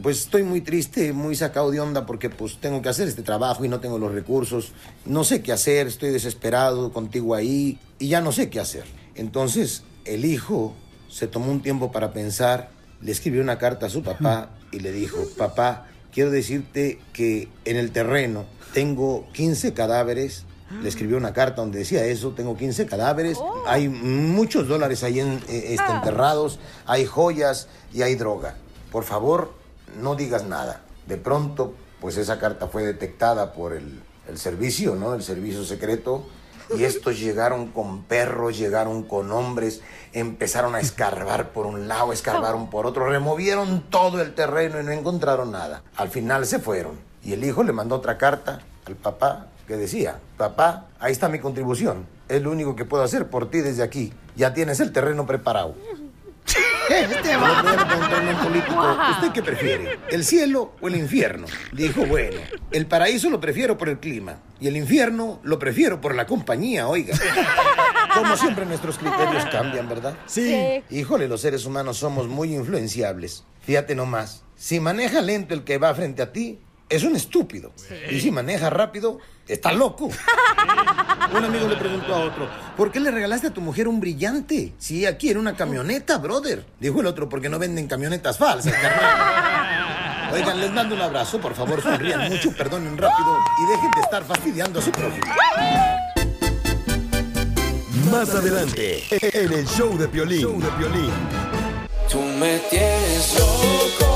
pues estoy muy triste, muy sacado de onda porque pues tengo que hacer este trabajo y no tengo los recursos. No sé qué hacer, estoy desesperado contigo ahí y ya no sé qué hacer. Entonces, el hijo se tomó un tiempo para pensar, le escribió una carta a su papá y le dijo, papá, quiero decirte que en el terreno tengo 15 cadáveres le escribió una carta donde decía eso, tengo 15 cadáveres, hay muchos dólares ahí en, eh, este, enterrados, hay joyas y hay droga. Por favor, no digas nada. De pronto, pues esa carta fue detectada por el, el servicio, ¿no? El servicio secreto. Y estos *laughs* llegaron con perros, llegaron con hombres, empezaron a escarbar por un lado, escarbaron por otro, removieron todo el terreno y no encontraron nada. Al final se fueron. Y el hijo le mandó otra carta al papá que decía, papá, ahí está mi contribución. Es lo único que puedo hacer por ti desde aquí. Ya tienes el terreno preparado. Este El otro día le preguntaron a un político, ¿usted qué prefiere? ¿El cielo o el infierno? Dijo, bueno, el paraíso lo prefiero por el clima y el infierno lo prefiero por la compañía, oiga. Como siempre nuestros criterios cambian, ¿verdad? Sí. Híjole, los seres humanos somos muy influenciables. Fíjate nomás, si maneja lento el que va frente a ti, es un estúpido. Y si maneja rápido, está loco. Un amigo le preguntó a otro, ¿por qué le regalaste a tu mujer un brillante? Si ella quiere una camioneta, brother. Dijo el otro, porque no venden camionetas falsas, carnal. Oigan, les mando un abrazo, por favor, sonrían mucho, perdonen rápido y dejen de estar fastidiando a su prójimo. Más adelante, en el show de Piolín. Show de Piolín. Tú me tienes loco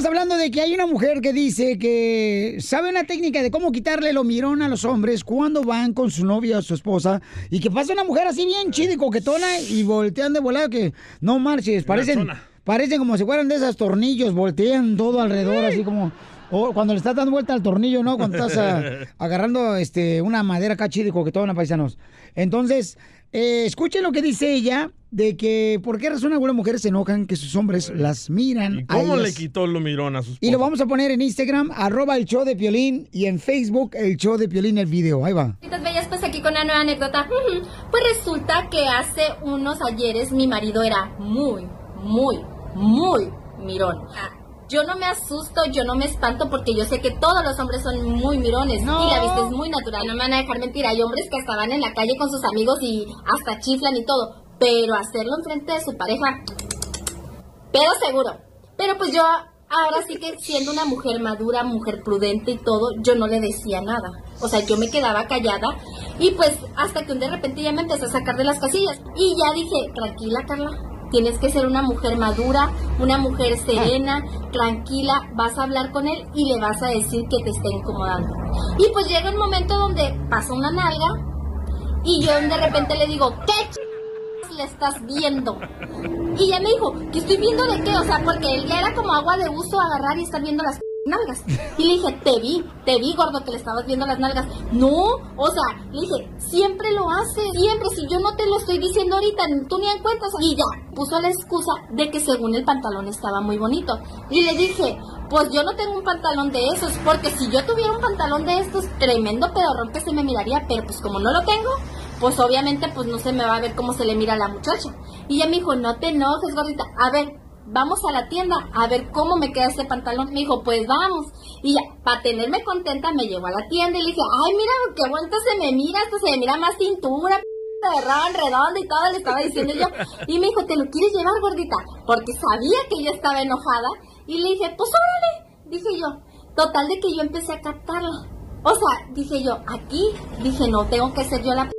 estamos hablando de que hay una mujer que dice que sabe una técnica de cómo quitarle lo mirón a los hombres cuando van con su novia o su esposa y que pasa una mujer así bien chida y coquetona y voltean de volado que no marches, parecen, parecen como si fueran de esos tornillos, voltean todo alrededor así como... O cuando le estás dando vuelta al tornillo, ¿no? Cuando estás ah, *laughs* agarrando este, una madera acá chida y coquetona, paisanos. Entonces, eh, escuchen lo que dice ella de que por qué razón algunas mujeres se enojan que sus hombres las miran. ¿Cómo le ellas. quitó lo mirón a sus Y lo vamos a poner en Instagram, arroba el show de Piolín, y en Facebook, el show de Piolín, el video. Ahí va. Bellas, pues aquí con una nueva anécdota. Pues resulta que hace unos ayeres mi marido era muy, muy, muy mirón. Yo no me asusto, yo no me espanto porque yo sé que todos los hombres son muy mirones No. y la vista es muy natural. No me van a dejar mentir, hay hombres que estaban en la calle con sus amigos y hasta chiflan y todo. Pero hacerlo enfrente de su pareja, pero seguro. Pero pues yo ahora sí que siendo una mujer madura, mujer prudente y todo, yo no le decía nada. O sea, yo me quedaba callada y pues hasta que un de repente ya me empecé a sacar de las casillas. Y ya dije, tranquila Carla, tienes que ser una mujer madura, una mujer serena, tranquila, vas a hablar con él y le vas a decir que te está incomodando. Y pues llega un momento donde pasa una nalga y yo de repente le digo, ¿qué ch... le estás viendo? Y ella me dijo, ¿que estoy viendo de qué? O sea, porque él ya era como agua de uso agarrar y estar viendo las nalgas. Y le dije, te vi, te vi, gordo, que le estabas viendo las nalgas. No, o sea, le dije, siempre lo hace, siempre. Si yo no te lo estoy diciendo ahorita, tú ni en cuenta. Y ya, puso la excusa de que según el pantalón estaba muy bonito. Y le dije, pues yo no tengo un pantalón de esos, porque si yo tuviera un pantalón de estos, tremendo pedorrón que se me miraría, pero pues como no lo tengo, pues obviamente pues no se me va a ver cómo se le mira a la muchacha. Y ella me dijo, no te enojes, gordita, a ver, vamos a la tienda a ver cómo me queda este pantalón. Me dijo, pues vamos. Y ya, para tenerme contenta, me llevó a la tienda y le dije, ay, mira, qué bonito se me mira, esto se me mira más cintura, p- de ron redondo y todo, le estaba diciendo yo. Y me dijo, ¿te lo quieres llevar, gordita? Porque sabía que yo estaba enojada. Y le dije, pues órale, dije yo. Total de que yo empecé a captarla. O sea, dije yo, aquí, dije, no, tengo que ser yo la p-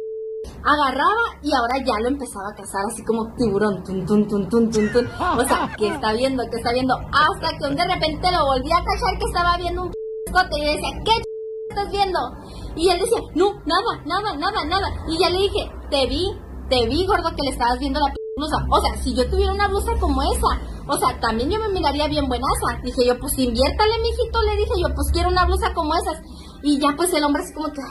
agarraba y ahora ya lo empezaba a cazar así como tiburón, tun, tun, tun, tun, tun, tun. O sea, que está viendo, que está viendo, hasta que de repente lo volví a cachar que estaba viendo un escote y le decía, ¿qué ch- estás viendo? Y él decía, no, nada, nada, nada, nada. Y ya le dije, te vi, te vi, gordo, que le estabas viendo la blusa. O sea, si yo tuviera una blusa como esa, o sea, también yo me miraría bien buenaza. Dije yo, pues inviértale, mijito, le dije yo, pues quiero una blusa como esas. Y ya pues el hombre así como que,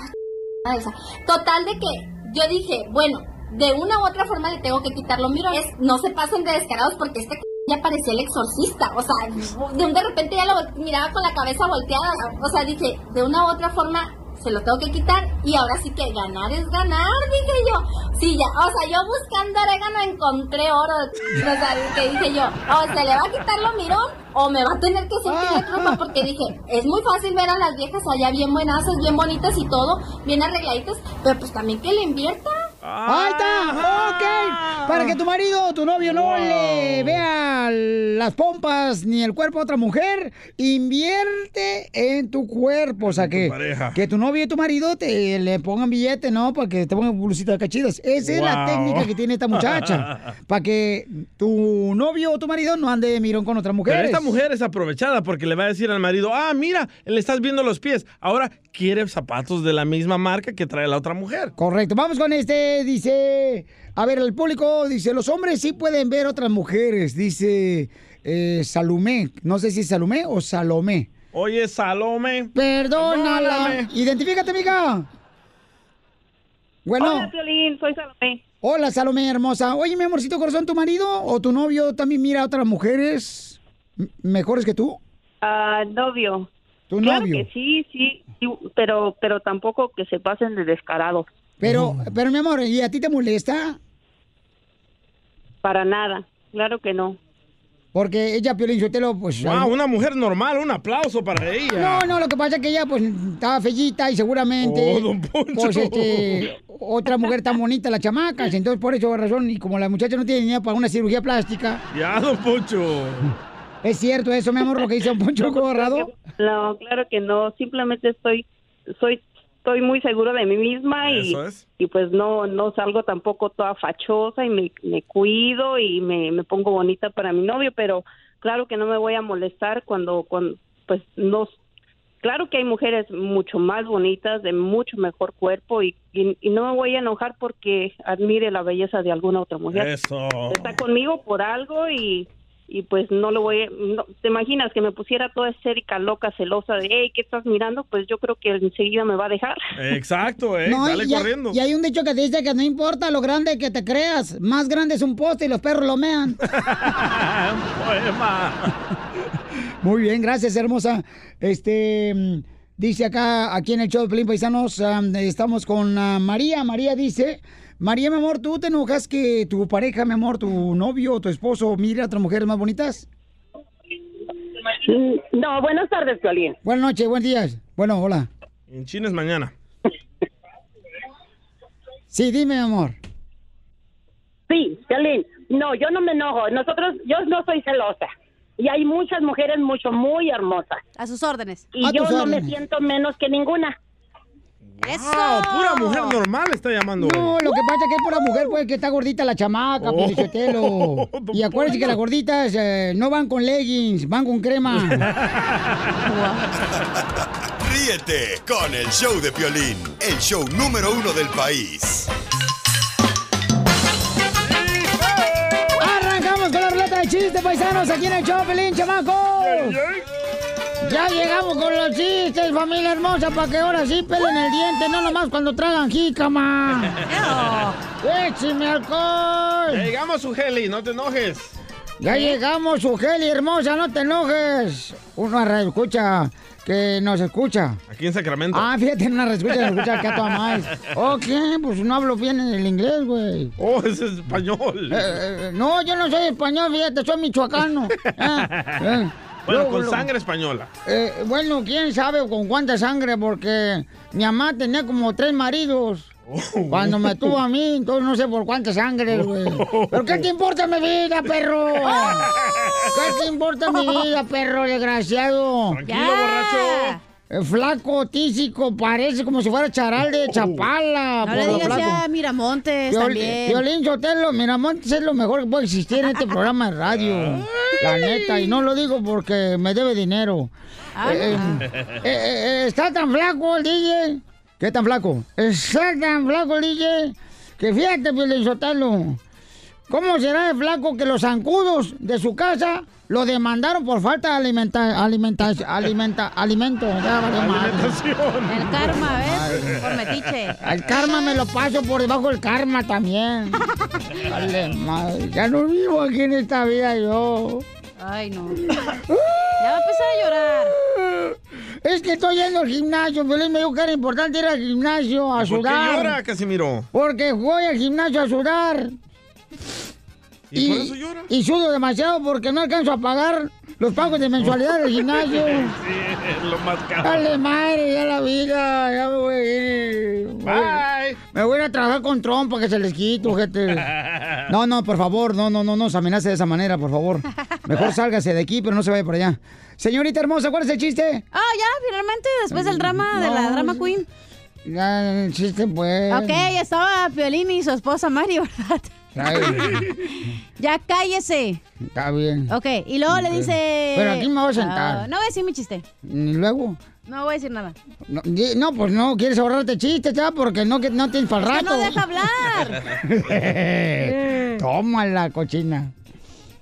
"Ah, esa". Total de que yo dije, bueno, de una u otra forma le tengo que quitarlo. Miro, es, no se pasen de descarados porque este ya parecía el exorcista. O sea, de un de repente ya lo miraba con la cabeza volteada. O sea, dije, de una u otra forma se lo tengo que quitar y ahora sí que ganar es ganar, dije yo. Sí, ya, o sea, yo buscando orégano encontré oro. O sea, que dije yo, o se le va a quitar lo mirón o me va a tener que sentir la trupa porque dije, es muy fácil ver a las viejas allá bien buenazas, bien bonitas y todo, bien arregladitas, pero pues también que le invierta. Ahí está, ok. Para que tu marido o tu novio no le vea las pompas ni el cuerpo a otra mujer, invierte en tu cuerpo. O sea, que, pareja. que tu novio y tu marido te le pongan billete, ¿no? Para que te pongan blusita de cachidas. Esa es la técnica que tiene esta muchacha. *laughs* para que tu novio o tu marido no ande de mirón con otra mujer. Pero esta mujer es aprovechada porque le va a decir al marido, ah, mira, le estás viendo los pies. Ahora quiere zapatos de la misma marca que trae la otra mujer. Correcto. Vamos con este, dice, a ver, el público dice, los hombres sí pueden ver otras mujeres, dice eh, Salomé. No sé si es Salomé o Salomé. Oye, Salome. Perdónala. Perdóname. Identifícate, amiga. Bueno. Hola, Piolín, soy Salomé. Hola, Salomé hermosa. Oye, mi amorcito corazón, ¿tu marido o tu novio también mira a otras mujeres mejores que tú? Ah, novio. ¿Tu claro novio? que sí, sí, sí, pero, pero tampoco que se pasen de descarados. Pero, pero mi amor, ¿y a ti te molesta? Para nada, claro que no. Porque ella, Piolín Sotelo, pues... Wow, una mujer normal, un aplauso para ella. No, no, lo que pasa es que ella, pues, estaba fellita y seguramente... Oh, don Poncho. Pues, este, otra mujer tan bonita, la chamaca, entonces por eso razón, y como la muchacha no tiene dinero para una cirugía plástica... Ya, don Poncho. ¿Es cierto eso, mi amor, lo que dice don Poncho Corrado? No, claro que no, simplemente estoy, soy, estoy muy seguro de mí misma y, es. y pues no, no salgo tampoco toda fachosa y me, me cuido y me, me pongo bonita para mi novio, pero claro que no me voy a molestar cuando, cuando pues no, claro que hay mujeres mucho más bonitas, de mucho mejor cuerpo y, y, y no me voy a enojar porque admire la belleza de alguna otra mujer. Eso. Está conmigo por algo y, y pues no lo voy a... no- ¿Te imaginas que me pusiera toda esérica, loca, celosa de, hey, ¿qué estás mirando? Pues yo creo que enseguida me va a dejar. *laughs* Exacto, eh. No, Dale y, hay- corriendo. y hay un dicho que dice que no importa lo grande que te creas, más grande es un poste y los perros lo mean. *laughs* *laughs* Muy bien, gracias, hermosa. Este dice acá, aquí en el show de Pelín Paisanos, am, estamos con ah, María. María dice, María, mi amor, ¿tú te enojas que tu pareja, mi amor, tu novio o tu esposo mire a otras mujeres más bonitas? No, buenas tardes, Piolín. Buenas noches, buenos días. Bueno, hola. En China es mañana. *laughs* Sí, dime, mi amor. Sí, Piolín. No, yo no me enojo. Nosotros, yo no soy celosa. Y hay muchas mujeres mucho, muy hermosas. A sus órdenes. Y A yo no me siento menos que ninguna. Wow, pura mujer normal está llamando. No, lo que pasa es que es por la mujer, pues, que está gordita la chamaca, Oh. Piolichotelo. *laughs* Y acuérdense que las gorditas eh, no van con leggings, van con crema. *laughs* Ríete con el show de Piolín, el show número uno del país. Arrancamos con la ruleta de chistes, paisanos, aquí en el show, Pelín, chamaco. Ya llegamos con los chistes, familia hermosa, para que ahora sí pelen el diente, no nomás cuando tragan jícama. *laughs* ¡Écheme alcohol! Ya llegamos, Ugeli, no te enojes. Ya llegamos, Ugeli, hermosa, no te enojes. Una escucha que nos escucha. Aquí en Sacramento. Ah, fíjate, una respuesta que nos escucha acá a toda más. *laughs* Ok, pues no hablo bien el inglés, güey. Oh, ese es español. Eh, eh, no, yo no soy español, fíjate, soy michoacano. *laughs* Eh, eh. Bueno, Luego, con sangre española. Eh, bueno, quién sabe con cuánta sangre, porque mi mamá tenía como tres maridos. Cuando me tuvo a mí, entonces no sé por cuánta sangre, güey. ¿Pero qué te importa mi vida, perro? *laughs* ¿Qué te importa mi vida, perro desgraciado? Tranquilo, borracho. Flaco, tísico, parece como si fuera charal de Chapala. No por le digas ya Miramontes Viol- también. Violín Sotelo, Miramontes es lo mejor que puede existir en este *laughs* programa de radio. La neta, y no lo digo porque me debe dinero. Eh, eh, eh, eh, está tan flaco el DJ. ¿Qué tan flaco? Está tan flaco el DJ que fíjate, Violín Sotelo. ¿Cómo será de flaco que los zancudos de su casa lo demandaron por falta de alimenta, alimenta, alimenta, alimento? Ya valió madre. El karma, ¿ves? Por metiche. El karma me lo paso por debajo del karma también. *laughs* Dale, madre. Ya no vivo aquí en esta vida yo. Ay, no. *laughs* Ya va a empezar a llorar. Es que estoy yendo al gimnasio. Violín me dijo que era importante ir al gimnasio a ¿Por qué sudar. llora, Casimiro? Porque voy al gimnasio a sudar. ¿Y por eso llora? Y sudo demasiado porque no alcanzo a pagar los pagos de mensualidad del gimnasio. *laughs* Sí, lo más caro. Dale madre, ya la vida, ya me voy a ir. Bye. Me voy a ir a trabajar con trompa que se les quito, gente. *laughs* No, no, por favor, no, no, no nos amenace de esa manera, por favor. Mejor *laughs* sálgase de aquí, pero no se vaya por allá. Señorita hermosa, ¿cuál es el chiste? Ah, ya, finalmente, después del drama de la No, drama queen. Ya, el chiste, pues. Ok, ya estaba Piolín y su esposa Mari, ¿verdad? *laughs* Ya cállese. está bien. Ok, y luego le dice... Pero aquí me voy a sentar. Ah, no voy a decir mi chiste. ¿Y luego? No voy a decir nada. No, pues no, quieres ahorrarte chistes, ya, porque no, que- no tienes para el Es que rato. no deja hablar. *laughs* *laughs* Toma la cochina.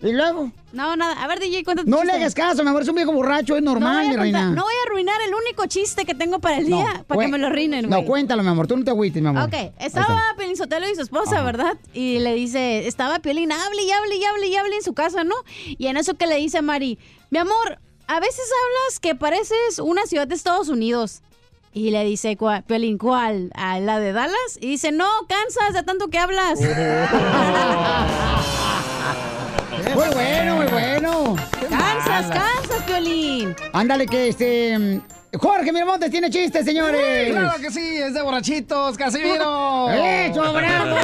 ¿Y luego? No, nada. A ver, DJ, cuéntate No le hagas caso, mi amor, es un viejo borracho, es No normal, a mi reina. no voy a arruinar el único chiste que tengo para el día, para que me lo arruinen, No, güey. cuéntalo, mi amor, tú no te agüites, mi amor. Ok, estaba Piolín Sotelo y su esposa, ¿verdad? Y le dice, estaba Piolín, hable y hable y hable y hable en su casa, ¿no? Y en eso que le dice a Mari, mi amor, a veces hablas que pareces una ciudad de Estados Unidos. Y le dice, "¿Cuál- Piolín, ¿cuál? ¿A la de Dallas? Y dice, no, cansas de tanto que hablas. *laughs* Muy bueno, muy bueno. cansas, cansas, Piolín. Ándale, que este. Jorge Miramontes tiene chistes, señores. Claro que sí, es de borrachitos, Casimiro. ¡Eso, bravo!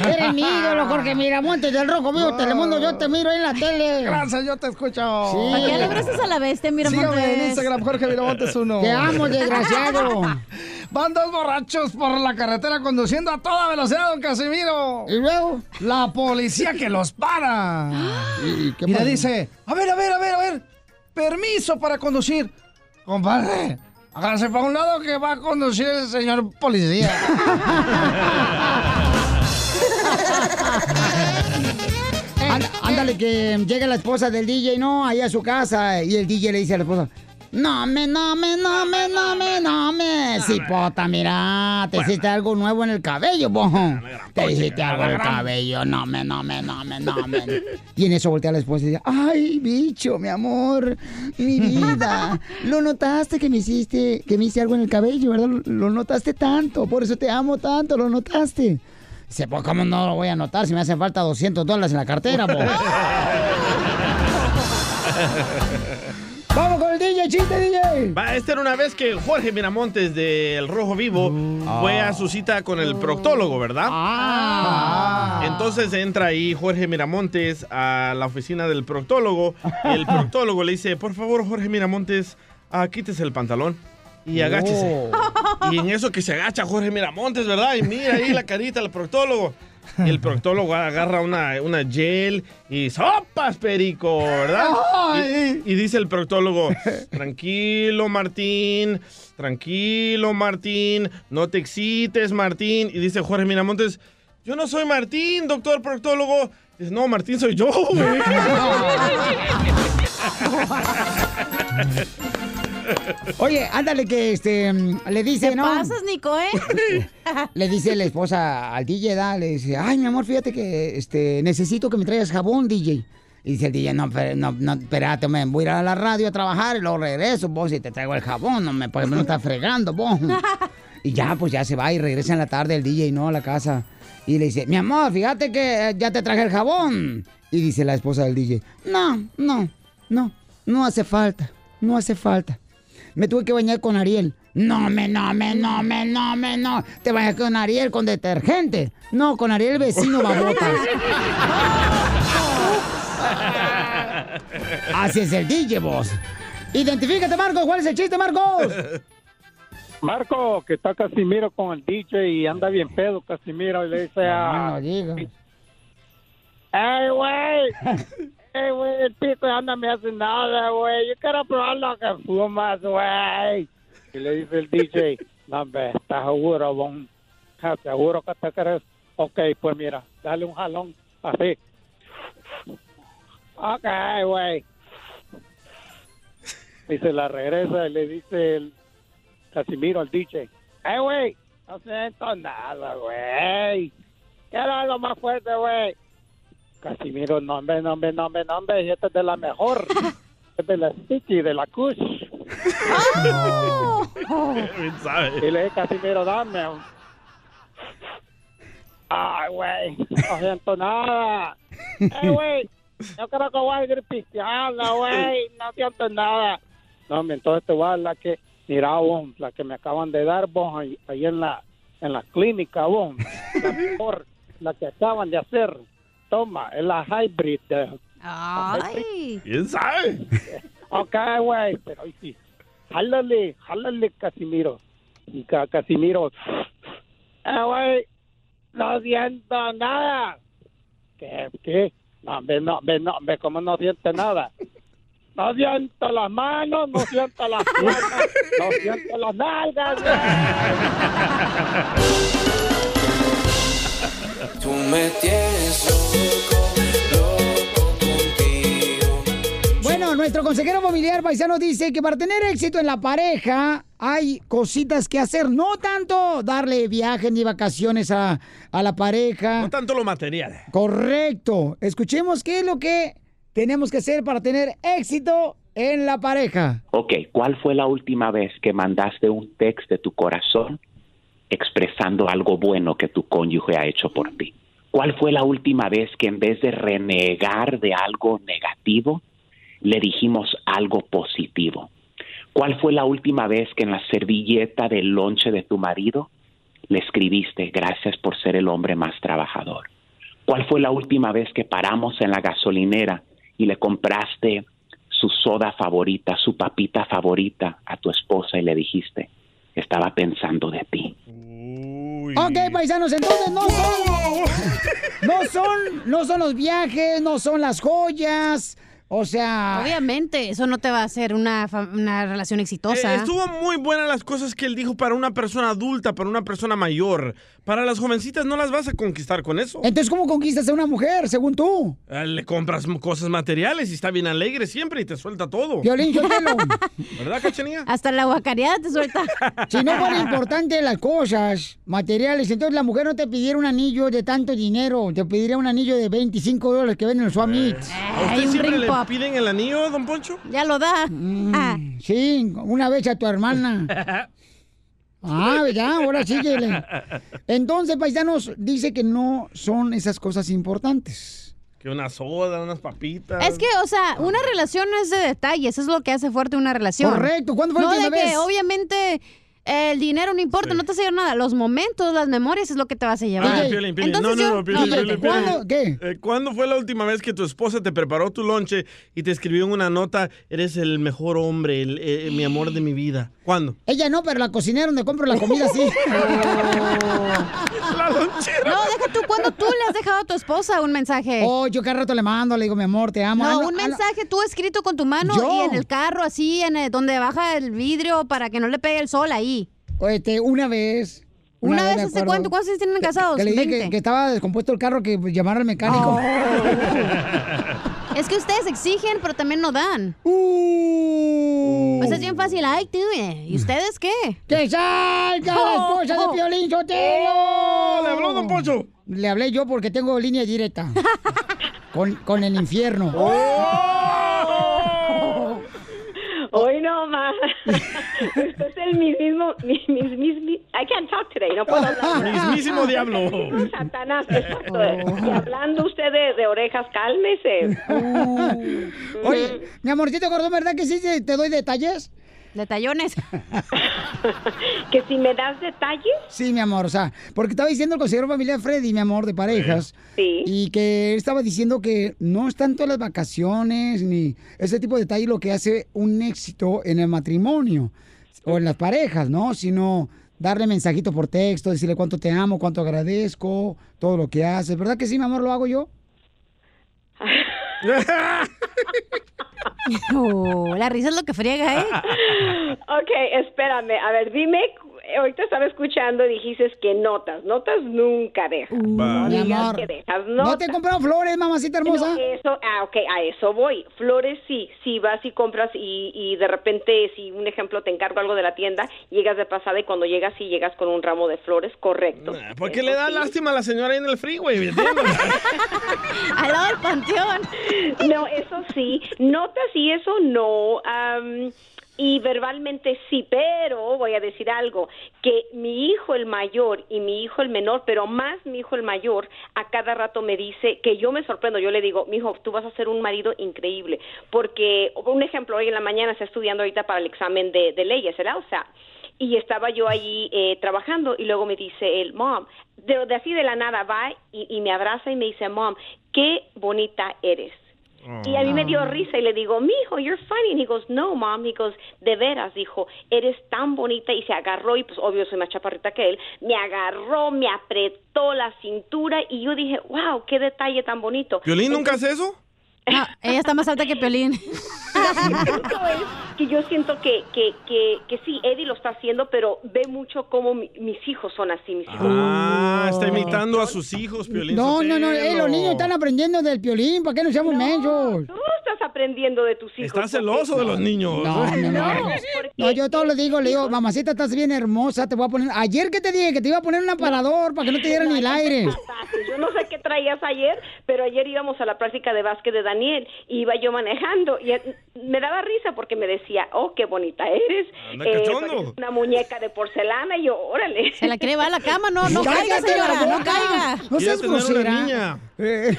*laughs* Eres mi ídolo, Jorge Miramontes del Rojo Vivo Telemundo. Yo te miro en la tele. Gracias, yo te escucho. Sí. ¿Para qué le abrazas a la bestia, mira, Sígame en Instagram, Jorge Miramontes uno. Te amo, desgraciado. *laughs* Van dos borrachos por la carretera conduciendo a toda velocidad, don Casimiro. ¿Y luego? La policía que los para. *gasps* ¿Y, qué Y le dice, a ver, a ver, a ver, a ver, permiso para conducir. Compadre, hágase para un lado que va a conducir el señor policía. *laughs* Ánd- ándale, que llega la esposa del DJ, ¿no? Ahí a su casa. Y el DJ le dice a la esposa. No me, no me, no me, no me, no me. Cipota, mira, te hiciste algo nuevo en el cabello, bo. Te hiciste algo en el cabello. No me, no me, no me, no me. *laughs* Y en eso voltea la esposa y dice, ay, bicho, mi amor, mi vida. *laughs* Lo notaste que me hiciste, que me hice algo en el cabello, ¿verdad? Lo, notaste tanto, por eso te amo tanto, lo notaste. Dice, pues, ¿cómo no lo voy a notar si me hacen falta 200 dólares en la cartera, bo? *laughs* ¡Vamos con el DJ, chiste, DJ! Va, esta era una vez que Jorge Miramontes del Rojo Vivo fue a su cita con el proctólogo, ¿verdad? Ah. Entonces entra ahí Jorge Miramontes a la oficina del proctólogo y el *laughs* proctólogo le dice, por favor, Jorge Miramontes, ah, quítese el pantalón y agáchese. Y en eso que se agacha Jorge Miramontes, ¿verdad? Y mira ahí la carita del proctólogo. Y el proctólogo agarra una, una gel y sopas, perico, ¿verdad? Y, y dice el proctólogo, tranquilo, Martín, tranquilo, Martín, no te excites, Martín. Y dice Jorge Miramontes, yo no soy Martín, doctor proctólogo. Dice, no, Martín soy yo, güey. *laughs* *laughs* Oye, ándale que este le dice, ¿Qué ¿no? pasas, Nico, eh? *laughs* Le dice la esposa al DJ, ¿da? le dice, ay, mi amor, fíjate que este, necesito que me traigas jabón, DJ. Y dice el DJ, no, pero, no, no, espérate, me voy a ir a la radio a trabajar y luego regreso, vos, y te traigo el jabón, no me, porque me lo está fregando, vos. *laughs* Y ya, pues ya se va y regresa en la tarde el DJ, ¿no? A la casa. Y le dice, mi amor, fíjate que eh, ya te traje el jabón. Y dice la esposa del DJ, no, no, no, no hace falta, no hace falta. Me tuve que bañar con Ariel. No me, no me, no me, no me, no. Te bañas con Ariel con detergente. No, con Ariel el vecino babotas. *laughs* Así es el DJ, vos. Identifícate, Marcos. ¿Cuál es el chiste, Marcos? Marco, que está Casimiro con el DJ y anda bien pedo Casimiro y le dice a... No diga. ¡Ey, güey! *laughs* ¡Ey, güey! El pico ya no me hace nada, güey. Yo quiero probar lo que fumas, güey. Y le dice el *laughs* DJ, no, hombre, ¿estás seguro, bon? ¿Estás seguro que te querés? Ok, pues mira, dale un jalón así. Ok, güey. Y se la regresa y le dice el Casimiro al DJ, ¡Ey, güey! No siento nada, güey. Quiero algo más fuerte, güey. Casimiro, no, hombre, no, hombre, no, hombre, no, hombre, y este es de la mejor. *laughs* es de la Sticky, de la Kush. Sabe. *laughs* Y le dije, Casimiro, dame. un- Ay, güey, no siento nada. *laughs* Ey, güey, yo creo que voy a ir pisteando, güey, no siento nada. No, hombre, entonces te voy a dar la que, mira, vos, la que me acaban de dar, vos, ahí, ahí en la en la clínica, vos, la mejor, la que acaban de hacer. Toma, es la hybrid de, Ay. ¿Quién sabe? Ok, güey, pero ahí sí. Jálale, jálale, Casimiro. Y ca- Casimiro. Eh, güey, no siento nada. ¿Qué? ¿Qué? No, ve, no, ve, no, ve, cómo no siente nada. No siento las manos, no siento las piernas, no siento las nalgas. Tú me tienes nuestro consejero familiar paisano dice que para tener éxito en la pareja hay cositas que hacer, no tanto darle viajes ni vacaciones a, a la pareja. No tanto lo material. Correcto. Escuchemos qué es lo que tenemos que hacer para tener éxito en la pareja. Ok, ¿cuál fue la última vez que mandaste un text de tu corazón expresando algo bueno que tu cónyuge ha hecho por ti? ¿Cuál fue la última vez que en vez de renegar de algo negativo, le dijimos algo positivo? ¿Cuál fue la última vez que en la servilleta del lonche de tu marido le escribiste gracias por ser el hombre más trabajador? ¿Cuál fue la última vez que paramos en la gasolinera y le compraste su soda favorita, su papita favorita a tu esposa y le dijiste, estaba pensando de ti? Ok, paisanos, entonces no son, no son, no son los viajes, no son las joyas, o sea... Obviamente, eso no te va a hacer una, una relación exitosa. Eh, estuvo muy buenas las cosas que él dijo para una persona adulta, para una persona mayor. Para las jovencitas no las vas a conquistar con eso. Entonces, ¿cómo conquistas a una mujer, según tú? Eh, Le compras cosas materiales y está bien alegre siempre y te suelta todo. Violín, Sotelo. *laughs* ¿Verdad, Cachanilla? Hasta la guacareada te suelta. *laughs* Si no fuera importante las cosas materiales, entonces la mujer no te pidiera un anillo de tanto dinero, te pediría un anillo de 25 dólares que venden en los Swap Meets. ¿A usted le piden el anillo, don Poncho? Ya lo da. Ah. Sí, una vez a tu hermana. *laughs* Ah, ya, ahora síguele. Entonces, paisanos, dice que no son esas cosas importantes. Que una soda, unas papitas. Es que, o sea, una relación no es de detalles, es lo que hace fuerte una relación. Correcto, ¿cuándo fue la no última de que, vez? obviamente, el dinero no importa, no te hace nada. Los momentos, las memorias es lo que te vas a llevar. Ah, Piolín, Piolín. Entonces no, no, no, Piolín, espérate, Piolín, Piolín. ¿cuándo? ¿Qué? Eh, ¿Cuándo fue la última vez que tu esposa te preparó tu lonche y te escribió en una nota, eres el mejor hombre, el- eh, mi amor de mi vida? ¿Cuándo? Ella no, pero la cocinera donde compro la comida sí. *laughs* la lonchera. No, deja tú, ¿cuándo tú le has dejado a tu esposa un mensaje? Oh, yo cada rato le mando, le digo, mi amor, te amo. Ah, No, no, un ah, no. mensaje tú escrito con tu mano Yo. y en el carro, así, en el- donde baja el vidrio para que no le pegue el sol ahí. Este, una vez. ¿Una vez hace cuánto? ¿Cuántos años tienen casados? Que le dije que, 20. que estaba descompuesto el carro, que llamara al mecánico. Oh. *laughs* Es que ustedes exigen, pero también no dan. Uh. Pues es bien fácil. Ay, tú, eh, ¿y ustedes qué? ¡Que salga la Oh, esposa oh. de Piolín Sotelo! Oh, ¿Le habló, don Poncho? Le hablé yo porque tengo línea directa. *laughs* con, con el infierno. *laughs* Usted es el mismo, mi, mi, mi- mi- I can't talk today, no puedo hablar. *laughs* Mismísimo diablo. *laughs* Mismo Satanás, exacto. Y hablando usted de, de orejas, cálmese. Oye, mi amorcito gordón, ¿verdad que sí te doy detalles? Detallones. *laughs* ¿Que si me das detalles? Sí, mi amor, o sea, porque estaba diciendo el consejero familiar Freddy, mi amor, de parejas. Sí. Y que él estaba diciendo que no es tanto las vacaciones ni ese tipo de detalles lo que hace un éxito en el matrimonio o en las parejas, ¿no? Sino darle mensajito por texto, decirle cuánto te amo, cuánto agradezco, todo lo que haces. ¿Verdad que sí, mi amor, lo hago yo? *laughs* *laughs* La risa es lo que friega, ¿eh? Ok, espérame. A ver, dime. Ahorita estaba escuchando y dijiste que notas. Notas nunca dejas. no Mi digas amor, que dejas ¿no notas. te he comprado flores, mamacita hermosa? No, eso, ah, ok, a eso voy. Flores sí, si vas y compras y, y de repente, si un ejemplo te encargo algo de la tienda, llegas de pasada y cuando llegas y llegas con un ramo de flores, correcto. Porque le da lástima a la señora ahí en el freeway, *laughs* ¿entiendes? Al lado del panteón. No, eso sí. Notas y eso no. am, y verbalmente sí, pero voy a decir algo, que mi hijo el mayor y mi hijo el menor, pero más mi hijo el mayor, a cada rato me dice que yo me sorprendo, yo le digo, mi hijo, tú vas a ser un marido increíble, porque, un ejemplo, hoy en la mañana está estudiando ahorita para el examen de, de leyes. O sea, y estaba yo allí eh, trabajando y luego me dice él, mom, de, de así de la nada va y, y me abraza y me dice, mom, qué bonita eres. Y a mí me dio risa y le digo, mijo, you're funny. And he goes, no, mom. He goes, de veras, dijo, eres tan bonita. Y se agarró, y pues obvio soy más chaparrita que él, me agarró, me apretó la cintura y yo dije, wow, qué detalle tan bonito. ¿Violín nunca hace eso? No, ella está más alta que Piolín. *laughs* que yo siento que, que, que, que sí, Eddie lo está haciendo, pero ve mucho cómo mi- mis hijos son así, mis hijos. Ah, está imitando a sus hijos, Piolín. No, no, no, eh, los niños están aprendiendo del piolín, ¿para qué no seamos mensos? Tú estás aprendiendo de tus hijos. Está celoso de los niños. No, no, no. No, yo todo le digo, le digo, mamacita, estás bien hermosa, te voy a poner... Ayer que te dije que te iba a poner un aparador para que no te diera ni el aire. Yo no sé qué traías ayer, pero ayer íbamos a la práctica de básquet de Daniel y iba yo manejando y me daba risa porque me decía, oh, qué bonita eres. Eh, una muñeca de porcelana y yo, órale. Se la quiere llevar a la cama, no, no caiga, señora, no caiga. No seas grosera. Eh,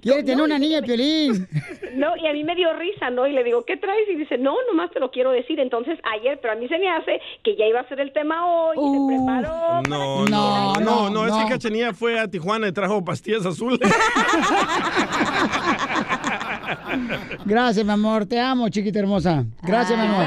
Quiere tener una niña piolín. *laughs* No, y a mí me dio risa, ¿no? Y le digo, ¿qué traes? Y dice, no, nomás te lo quiero decir. Entonces, ayer, pero a mí se me hace que ya iba a ser el tema hoy, y se preparó. No, no, no, no, es que Cachanilla fue a Tijuana y trajo pastillas azules. *laughs* Gracias, mi amor, te amo, chiquita hermosa. Gracias, mi amor.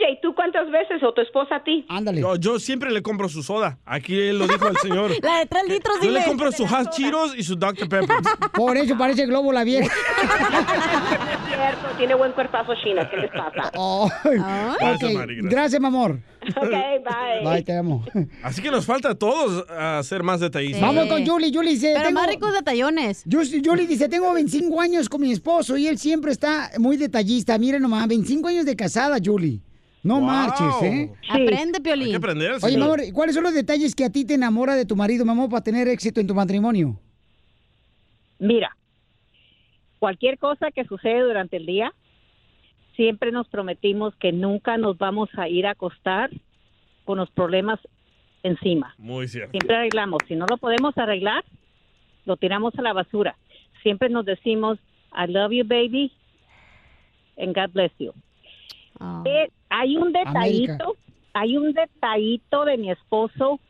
DJ, ¿tú cuántas veces o tu esposa a ti? Ándale. Yo, yo siempre le compro su soda. Aquí lo dijo el señor. *laughs* La de tres litros, Yo le compro su Hot Cheetos y su Dr. Pepper. *laughs* Por eso parece globo la vieja. Es *laughs* cierto, tiene buen cuerpazo China, ¿qué les pasa? Mari, gracias. Gracias, mi amor. Ok, bye. Bye, te amo. Así que nos falta a todos a ser más detallistas. Vamos con Julie. Julie dice... Pero más ricos detallones. Julie dice, tengo 25 años con mi esposo y él siempre está muy detallista. Miren nomás, 25 años de casada, Julie. No Wow. marches, ¿eh? Aprende, Piolín. Hay que aprender, Oye, mi amor, ¿cuáles son los detalles que a ti te enamora de tu marido, mi amor, para tener éxito en tu matrimonio? Mira, cualquier cosa que sucede durante el día, siempre nos prometimos que nunca nos vamos a ir a acostar con los problemas encima. Muy cierto. Siempre arreglamos. Si no lo podemos arreglar, lo tiramos a la basura. Siempre nos decimos, I love you, baby, and God bless you. Eh, hay un detallito, América. hay un detallito de mi esposo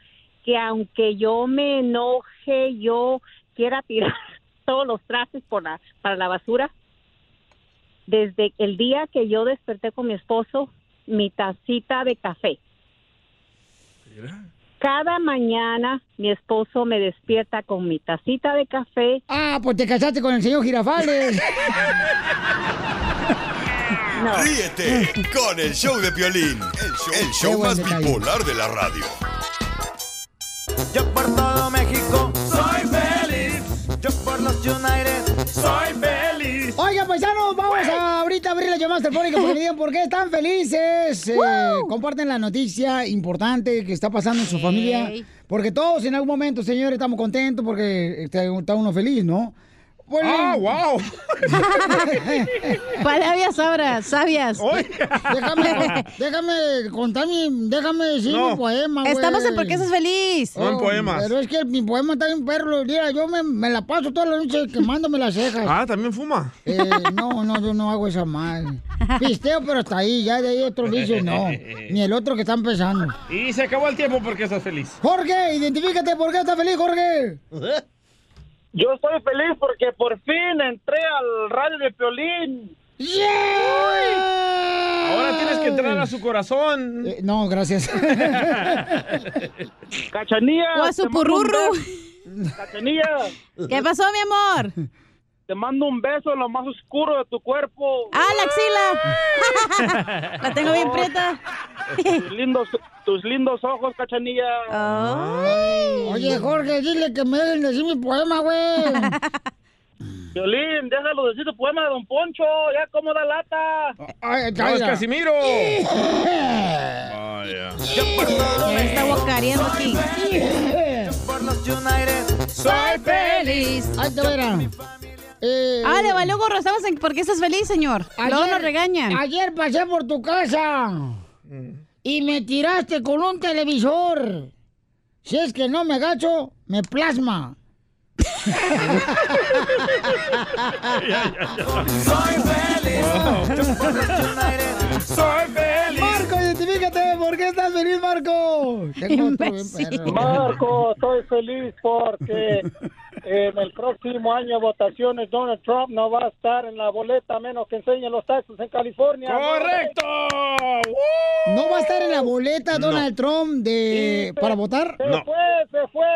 que aunque yo me enoje, yo quiera tirar *laughs* todos los trastes por la, para la basura, desde el día que yo desperté con mi esposo, mi tacita de café. Cada mañana mi esposo me despierta con mi tacita de café. Ah, pues te casaste con el señor Girafales. *laughs* Ríete con el show de Piolín, el show, el show más detalle. bipolar de la radio. Yo por todo México soy feliz. Yo por los United soy feliz. Oigan, paisanos, vamos a ahorita abrir las llamadas telefónicas porque me digan por qué están felices. Eh, comparten la noticia importante que está pasando en su familia. Porque todos en algún momento, señores, estamos contentos porque está, está uno feliz, ¿no? ¡Ah, wow! *laughs* Palabras sabias, sabias. Déjame, déjame contar mi, déjame decir No. mi poema, güey. Estamos en ¿Por qué estás feliz? No en poemas. Pero es que mi poema está bien perro. Mira, yo me, me la paso toda la noche quemándome las cejas. Ah, ¿también fuma? Eh, no, no, yo no hago esa madre. Pisteo, pero hasta ahí, ya de ahí otro vicio, no. Ni el otro que está empezando. Y se acabó el tiempo porque estás feliz. Jorge, identifícate, ¿por qué estás feliz, Jorge? Yo estoy feliz porque por fin entré al radio de Piolín. Ahora tienes que entrar a su corazón. Eh, no, gracias. *laughs* Cachanía. O a su beso. Cachanía. ¿Qué pasó, mi amor? Te mando un beso en lo más oscuro de tu cuerpo. ¡Ah, la axila! *laughs* la tengo bien prieta. tus lindos, tus lindos ojos, Cachanía. Oye, Jorge, dile que me dejen decir mi poema, güey. *laughs* Violín, déjalo decir tu poema de Don Poncho. Ya como da lata. Ay, No, es Casimiro. *laughs* Vaya. Me está guacareando aquí. Por los United Soy feliz. Ay, te verá. Eh, Ah, le valió gorro. Estamos en ¿Por qué estás feliz, señor? Luego nos regañan. Ayer pasé por tu casa y me tiraste con un televisor. Si es que no me gacho, me plasma. Soy feliz. Soy feliz. Marco, identifícate. ¿Por qué estás feliz, Marco? Tengo otro bien perro. Marco, estoy feliz porque en el próximo año de votaciones Donald Trump no va a estar en la boleta a menos que enseñe los taxes en California. ¡Correcto! ¿No va a estar en la boleta Donald Trump de para votar? Se fue, se fue,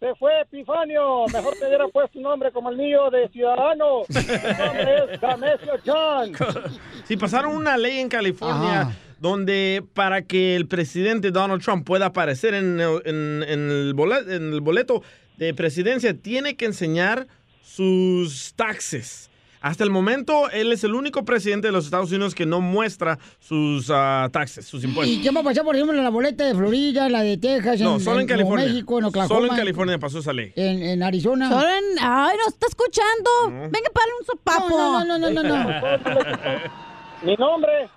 se fue Epifanio. Mejor te hubiera puesto un nombre como el mío de ciudadano. Mi nombre es Damesio John. *laughs* Si pasaron una ley en California donde para que el presidente Donald Trump pueda aparecer en, en- en el boleto, en el boleto de presidencia, tiene que enseñar sus taxes. Hasta el momento, él es el único presidente de los Estados Unidos que no muestra sus ah, taxes, sus ¿Y impuestos. qué va a pasar, por ejemplo, en la boleta de Florida, la de Texas, No, en, solo en California. México, en Oklahoma? Solo en California pasó esa ley. En, en Arizona. Solo en... Ay, no está escuchando. Venga, para un sopapo. No, no, no, no, no, no. *laughs* Mi nombre.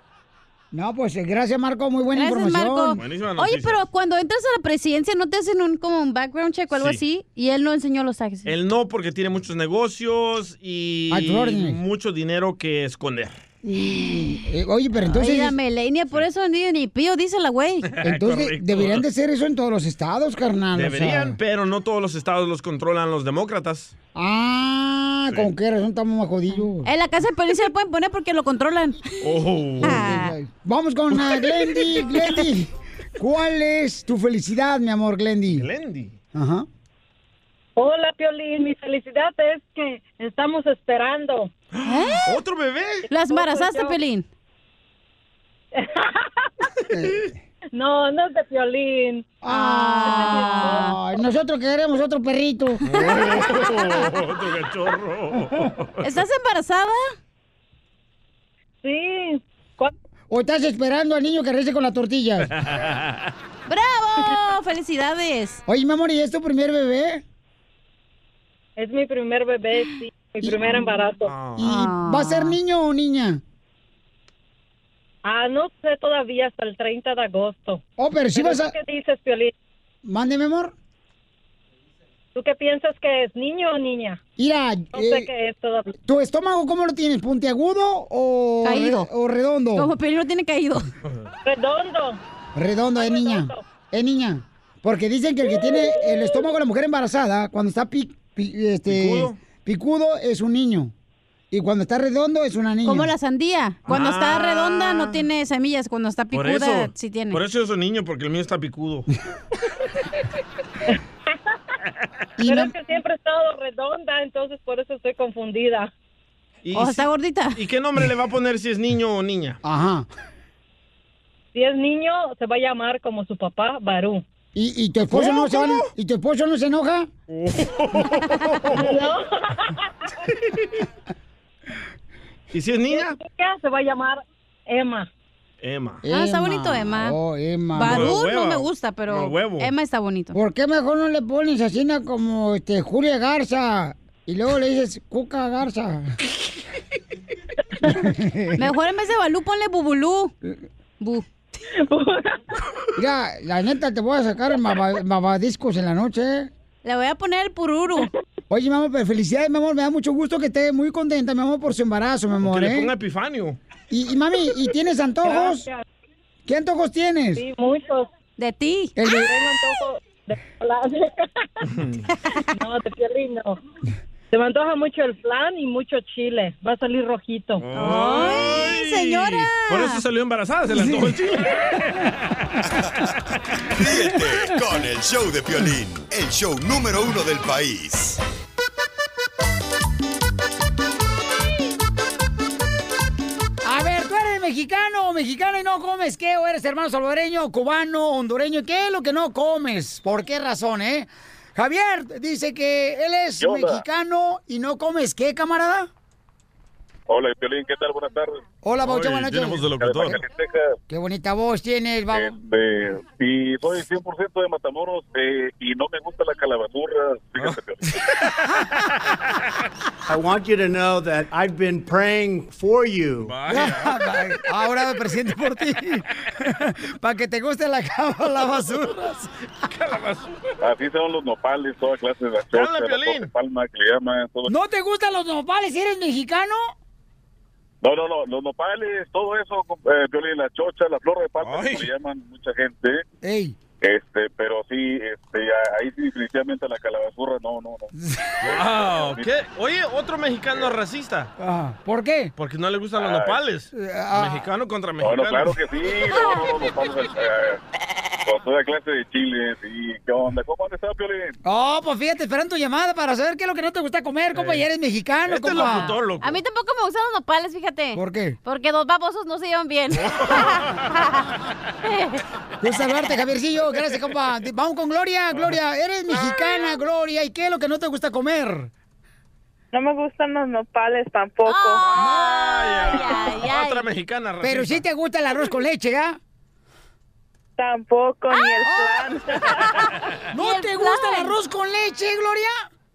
No, pues eh, gracias, Marco. Muy buena Gracias, información. Marco. Oye, pero cuando entras a la presidencia, ¿no te hacen un como un background check o algo Sí. así? Y él no enseñó los taxes. Él no, porque tiene muchos negocios y mucho dinero que esconder. Eh, oye, pero entonces... La Melania, por eso ni, ni pío, dice la güey. *laughs* Entonces, deberían de ser eso en todos los estados, carnal. o sea. Deberían, pero no todos los estados los controlan los demócratas. Ah, ¿con qué razón estamos más jodidos? En la casa de policía lo pueden poner porque lo controlan. Oh. Ah. *laughs* Vamos con uh, Glendy. Glendy, ¿cuál es tu felicidad, mi amor, Glendy? Glendy. Ajá. Hola, Piolín. Mi felicidad es que estamos esperando. ¿Otro bebé? ¿Las embarazaste, Pelín? *laughs* No, no es de Piolín. Ah, nosotros queremos otro perrito. *laughs* Otro cachorro. ¿Estás embarazada? Sí. ¿O estás esperando al niño que rece con las tortillas? *laughs* ¡Bravo! ¡Felicidades! Oye, mi amor, ¿y es tu primer bebé? Es mi primer bebé, sí. Mi primer embarazo. ¿Y va a ser niño o niña? Ah, no sé todavía hasta el 30 de agosto. Oh, pero sí vas ¿tú a... ¿Qué dices, Piolín? Mándeme, amor. ¿Tú qué piensas que es, niño o niña? Mira, No eh, sé qué es todavía. ¿tu estómago cómo lo tienes? ¿Puntiagudo o, Caído. re- o redondo? Como Pelín no tiene caído. Redondo. Redondo, es niña. Es niña. Porque dicen que el que tiene el estómago de la mujer embarazada, cuando está pi- pi- este, Picudo. Picudo, es un niño. Y cuando está redondo, es una niña. Como la sandía. Cuando está Ah. redonda no tiene semillas. Cuando está Por picuda eso, sí tiene. por eso yo soy niño, porque el mío está picudo. *laughs* Pero es que siempre he estado redonda, entonces por eso estoy confundida. Y Oh, si- está gordita. ¿Y qué nombre le va a poner si es niño o niña? Ajá. Si es niño, se va a llamar como su papá, Barú. ¿Y, y tu esposo ¿Cómo, no se? ¿Y tu esposo no se enoja? *laughs* *laughs* ¿Y si es niña? Se va a llamar Emma. Emma. Ah, está bonito, Emma. Oh, Emma. Barú Como no me gusta, pero. Emma está bonito. ¿Por qué mejor no le pones así na, como este, Julia Garza? Y luego le dices Cuca Garza. *laughs* Mejor en vez de Balú ponle Bubulú. Bu. *laughs* Mira, la neta te voy a sacar maba- babadiscos en la noche. ¿eh? Le voy a poner el pururu. Oye, mi amor, pero felicidades, mi amor. Me da mucho gusto que esté muy contenta, mi amor, por su embarazo, mi amor. Que le ¿eh? ponga Epifanio. Y, y, mami, ¿y tienes antojos? Gracias. ¿Qué antojos tienes? Sí, muchos. De ti. El de- Tengo antojo de *laughs* *laughs* no, de Piolín no. Se me antoja mucho el flan y mucho chile. Va a salir rojito. ¡Ay, señora! Por eso salió embarazada, se le antojó el chile. *laughs* Ríete con el show de Piolín, el show número uno del país. A ver, ¿tú eres mexicano o mexicana y no comes qué? ¿O eres hermano salvadoreño, cubano, hondureño? ¿Qué es lo que no comes? ¿Por qué razón, eh? Javier dice que él es mexicano y no comes qué, camarada. Hola, Piolín, ¿qué tal? Buenas tardes. Hola, Baucho, buenas noches. Qué bonita voz tienes, Bau. Este, y soy 100% de Matamoros eh, y no me gusta la calabazurra. Fíjate, Piolín. *laughs* I want you to know that I've been praying for you. *laughs* Ahora me presidente por ti. *laughs* Para que te guste la cama, la basura. Así son los nopales, toda clase de la torre palma que le llaman. Todo. ¿No te gustan los nopales si eres mexicano? No, no, no, los nopales, todo eso, eh, Piolín, la chocha, la flor de palma, como le llaman mucha gente. Ey. Este, pero sí, este, ahí sí definitivamente la calabazurra, no, no, no. Wow, ¿qué? Oye, otro mexicano racista. Ah, ¿Por qué? Porque no le gustan los Ay. nopales. ah. Mexicano contra No, mexicano. no, claro que sí, no, no, no, nos a... Eh, toda clase de chiles y ¿qué onda? ¿Cómo han estado, Piolín? Oh, pues fíjate, esperando tu llamada para saber qué es lo que no te gusta comer, compa, y eres mexicano, Este es compa. locutor, loco. A mí tampoco me gustan los nopales, fíjate. ¿Por qué? Porque dos babosos no se llevan bien. *laughs* De saludarte, Javiercillo, gracias, compa. Vamos con Gloria, Gloria, eres mexicana, Gloria, ¿y qué es lo que no te gusta comer? No me gustan los nopales tampoco. Vaya. Otra mexicana racista. Pero sí te gusta el arroz con leche, ¿ya? Tampoco, ni el flan. *laughs* ¿No te gusta el arroz con leche, Gloria?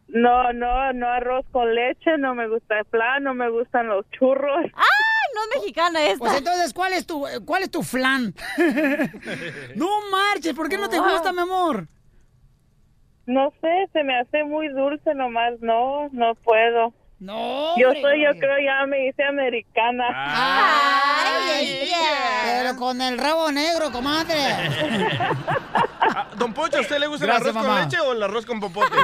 No, no, no arroz con leche, no me gusta el flan, no me gustan los churros. ¡Ay, no es mexicana esta! Pues entonces, ¿cuál es tu, cuál es tu flan? *laughs* no marches, ¿por qué no te gusta, mi amor? No sé, se me hace muy dulce nomás, no, no puedo. No. Yo soy, yo creo ya me hice americana. Ay, Pero con el rabo negro, comadre. *laughs* Ah, Don Poncho, ¿a usted le gusta Gracias, el arroz mamá. con leche o el arroz con popote? *laughs*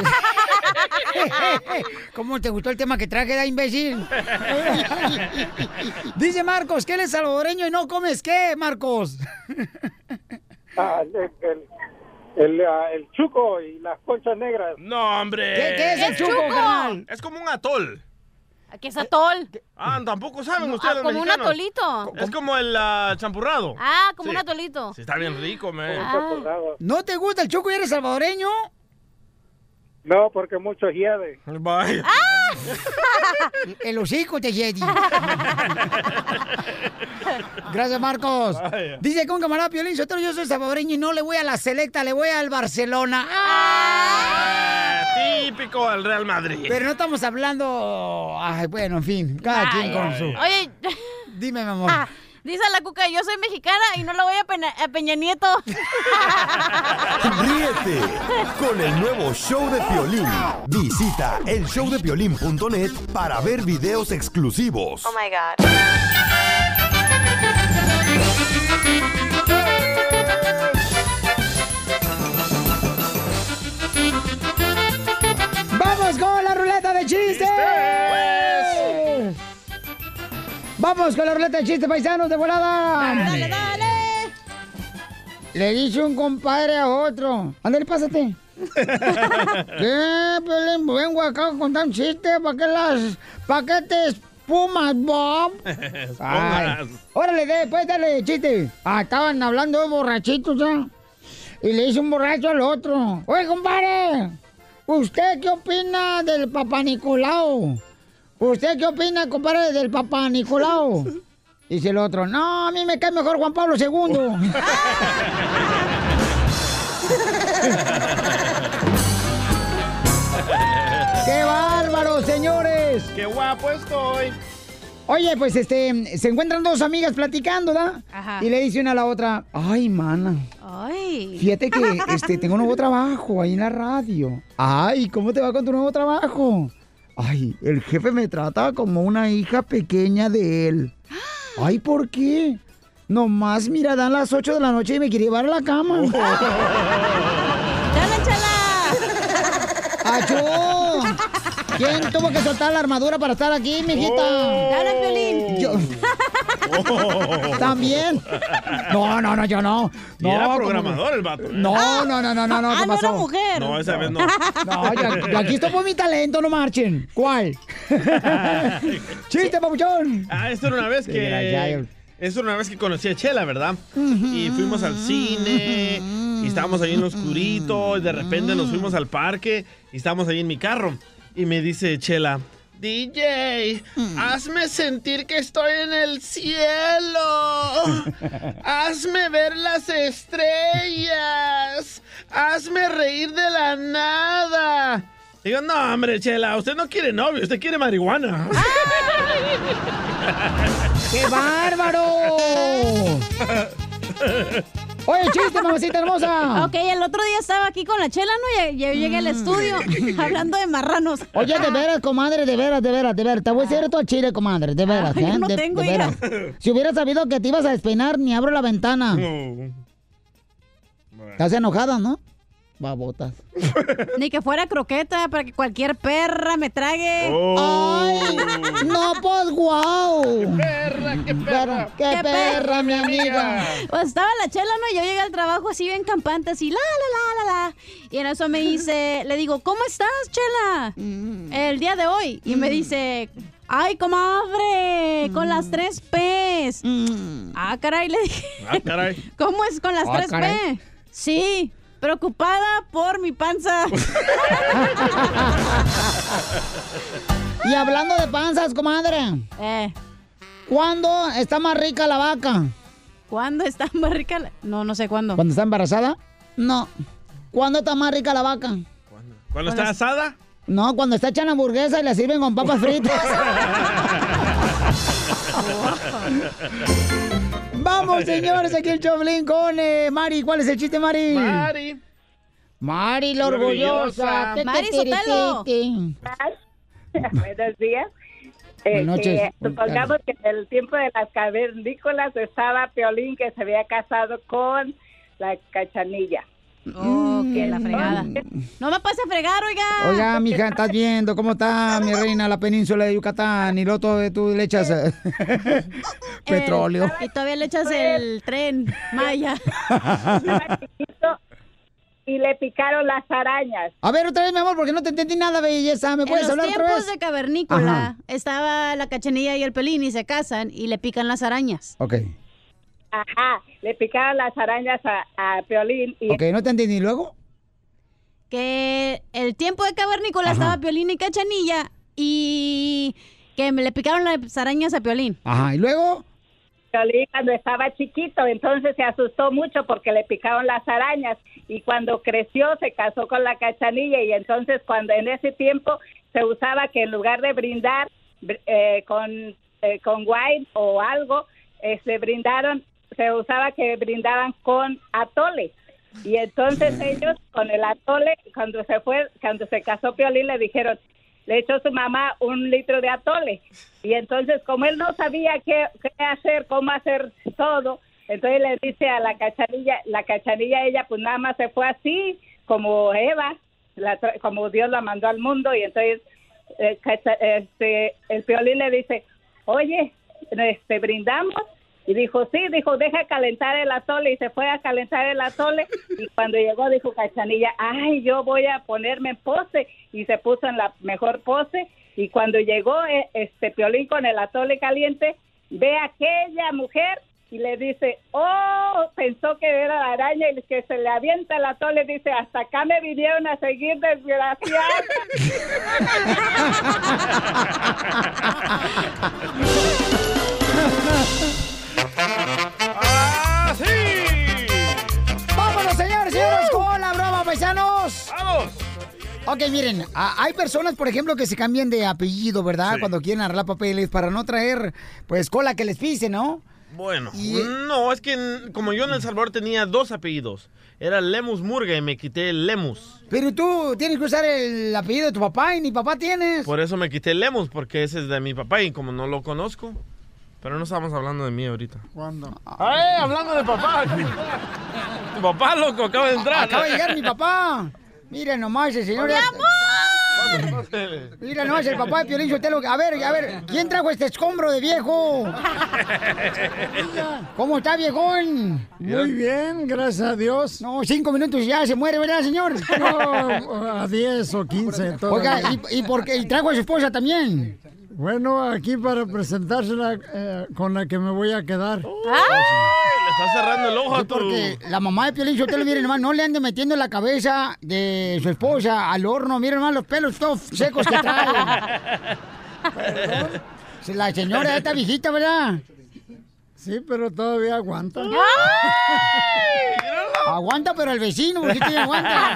¿Cómo te gustó el tema que traje, da imbécil? *laughs* Dice Marcos que él es salvadoreño y no comes qué, Marcos. Ah, el, el, el, ah, el chuco y las conchas negras. No, hombre. ¿Qué- qué es el ¿Qué es chuco, chuco? Es como un atol. ¿Qué es atol? Ah, tampoco saben ustedes ah, los como un atolito. Es como el ah, champurrado. Ah, como Sí. un atolito. Sí, está bien rico, man. ¿No te gusta el choco y eres salvadoreño? No, porque mucho hiede. Vaya. *laughs* El hocico te Jedi. *laughs* Gracias, Marcos. Vaya. Dice con camarada Piolín, yo soy salvadoreño y no le voy a la selecta, le voy al Barcelona. Ah, típico al Real Madrid. Pero no estamos hablando... Ay, bueno, en fin, cada quien con su... Oye, Dime, mi amor. Dice la cuca, yo soy mexicana y no la voy a, Peña Nieto. *laughs* Ríete con el nuevo show de Piolín. Visita elshowdepiolín.net para ver videos exclusivos. Oh my God. ¡Vamos con la ruleta de chistes! ¡Vamos con la ruleta de chistes, paisanos, de volada! Dale, dale. Le dice un compadre a otro. Ándale, pásate. *laughs* ¿Qué, Piolín? Vengo acá a contar un chiste. ¿Para qué las... ¿Para qué te espumas, Bob? *laughs* Ay. Órale, de, pues dale, chiste. Ah, estaban hablando de borrachitos ya. Y le dice un borracho al otro. Oye, compadre, ¿usted qué opina del Papá Nicolau? ¿Usted qué opina, compadre, del Papá Nicolau? Dice el otro, no, a mí me cae mejor Juan Pablo II. *laughs* ¡Qué bárbaro, señores! ¡Qué guapo estoy! Oye, pues este, se encuentran dos amigas platicando, ¿da? Ajá. Y le dice una a la otra, ay, mana, Ay. fíjate que este, tengo un nuevo trabajo ahí en la radio. Ay, ¿cómo te va con tu nuevo trabajo? Ay, el jefe me trata como una hija pequeña de él. Ay, ¿por qué? Nomás, mira, dan las 8 de la noche y me quiere llevar a la cama. *laughs* ¡Chala, chala! ¡Achó! ¿Quién tuvo que soltar la armadura para estar aquí, mijita? Te hablan, Piolín. Yo. ¿También? No, no, no, yo no. Y era ¿cómo programador el vato. ¿eh? No, no, no, no, no, no, Ah, ¿qué no era pasó? mujer. No, esa vez no. No, yo, yo aquí estoy por mi talento, no marchen. ¿Cuál? *laughs* ¡Chiste, papuchón! Ah, esto era una vez que. Esto era una vez que conocí a Chela, ¿verdad? Y fuimos al cine. Y estábamos ahí en lo oscurito. Y de repente nos fuimos al parque. Y estábamos ahí en mi carro. Y me dice Chela. DJ, hazme sentir que estoy en el cielo. *laughs* Hazme ver las estrellas. Hazme reír de la nada. Digo, no, hombre, Chela, usted no quiere novio, usted quiere marihuana. ¡Qué bárbaro! *laughs* Oye, chiste, mamacita hermosa. Ok, el otro día estaba aquí con la chela, ¿no? Y yo llegué al estudio *laughs* hablando de marranos. Oye, de veras, comadre, de veras, de veras, de veras. Te voy a decir todo al chile, comadre, de veras. Ay, *laughs* ¿eh? no de, tengo, de veras. Si hubiera sabido que te ibas a despeinar, ni abro la ventana. Estás enojada, ¿no? Babotas. Ni que fuera croqueta para que cualquier perra me trague. ¡Ay! No, pues, guau. ¡Qué perra, qué perra! ¡Qué, perra, mi amiga! Pues estaba la chela, ¿no? Y yo llegué al trabajo así bien campante, así, la, la, la, la, la. Y en eso me dice, le digo, ¿cómo estás, chela? El día de hoy. Y me dice, ¡ay, comadre! Con las tres P's. Ah, caray, le dije. Ah, caray. *laughs* ¿Cómo es con las Ah, tres caray. P? Sí, preocupada por mi panza. Y hablando de panzas, comadre. Eh. ¿Cuándo está más rica la vaca? ¿Cuándo está más rica la... No, no sé cuándo. ¿Cuándo está embarazada? No. ¿Cuándo está más rica la vaca? ¿Cuándo está asada? No, cuando está hecha en hamburguesa y la sirven con papas fritas. *laughs* *laughs* *laughs* Vamos, señores, aquí el Choblín con eh, Mari. ¿Cuál es el chiste, Mari? Mari. Mari, la orgullosa. Orgullosa. Mari Sotelo. *laughs* Buenos días. Eh, Buenas noches. que supongamos que en el tiempo de las cavernícolas estaba Piolín que se había casado con la cachanilla. Oh, que la fregada. No me pase a fregar, oiga. Oiga, mija, estás viendo cómo está *laughs* mi reina la península de Yucatán y luego todo- tú le echas eh, *laughs* petróleo. Eh, y todavía le echas el tren, Maya. *laughs* Y le picaron las arañas. A ver, otra vez, mi amor, porque no te entendí nada, belleza. ¿Me puedes en hablar otra tiempos vez? de cavernícola Ajá. estaba la cachanilla y el pelín y se casan y le pican las arañas. Ok. Ajá, le picaron las arañas a, a Piolín y Ok, no te entendí. ¿Y luego? Que el tiempo de cavernícola Ajá. estaba Piolín y cachanilla y que me le picaron las arañas a Piolín. Ajá, ¿y luego? Piolín cuando estaba chiquito, entonces se asustó mucho porque le picaron las arañas y cuando creció se casó con la cachanilla y entonces cuando en ese tiempo se usaba que en lugar de brindar br- eh, con, eh, con wine o algo, eh, se brindaron, se usaba que brindaban con atole. Y entonces ellos con el atole, cuando se fue, cuando se casó Piolín, le dijeron, le echó su mamá un litro de atole. Y entonces, como él no sabía qué, qué hacer, cómo hacer todo, entonces le dice a la cachanilla, la cachanilla, ella pues nada más se fue así, como Eva, la como Dios la mandó al mundo. Y entonces eh, cacha- este, el Piolín le dice, oye, este, brindamos. Y dijo, sí, dijo, deja calentar el atole. Y se fue a calentar el atole. Y cuando llegó, dijo Cachanilla, ay, yo voy a ponerme en pose. Y se puso en la mejor pose. Y cuando llegó eh, este Piolín con el atole caliente, ve a aquella mujer y le dice, oh, pensó que era la araña y que se le avienta el atole. Dice, hasta acá me vinieron a seguir desgraciada. *laughs* ¡Vámonos, señores, señores, con la broma, paisanos! ¡Vamos! Ok, miren, a- hay personas, por ejemplo, que se cambian de apellido, ¿verdad? Cuando quieren arreglar papeles para no traer, pues, cola que les pise, ¿no? Bueno, no, es que como yo en El Salvador tenía dos apellidos. Era Lemus Murga y me quité el Lemus. Pero tú tienes que usar el apellido de tu papá y ni papá tienes. Por eso me quité el Lemus, porque ese es de mi papá y como no lo conozco. Pero no estamos hablando de mí ahorita. ¿Cuándo? ¡Ay, hablando de papá! tu papá, loco, acaba de entrar. Acaba de llegar mi papá. Mira nomás el señor. ¡Mi Mira nomás el papá de Piolín Sotelo. A ver, a ver, ¿quién trajo este escombro de viejo? ¿Cómo está, viejón? Muy bien, gracias a Dios. No, cinco minutos y ya se muere, ¿verdad, señor? No, a 10 o 15. Oiga, ¿y, y por qué? ¿Y trajo a su esposa también? Bueno, aquí para presentársela eh, con la que me voy a quedar. Le está cerrando el ojo a tu... porque la mamá de Piolín Sotelo, miren nomás, no le ande metiendo la cabeza de su esposa al horno. Miren nomás los pelos todos secos que trae. *laughs* La señora está viejita, ¿verdad? Sí, pero todavía aguanta. *laughs* Aguanta, pero el vecino, porque ya aguanta.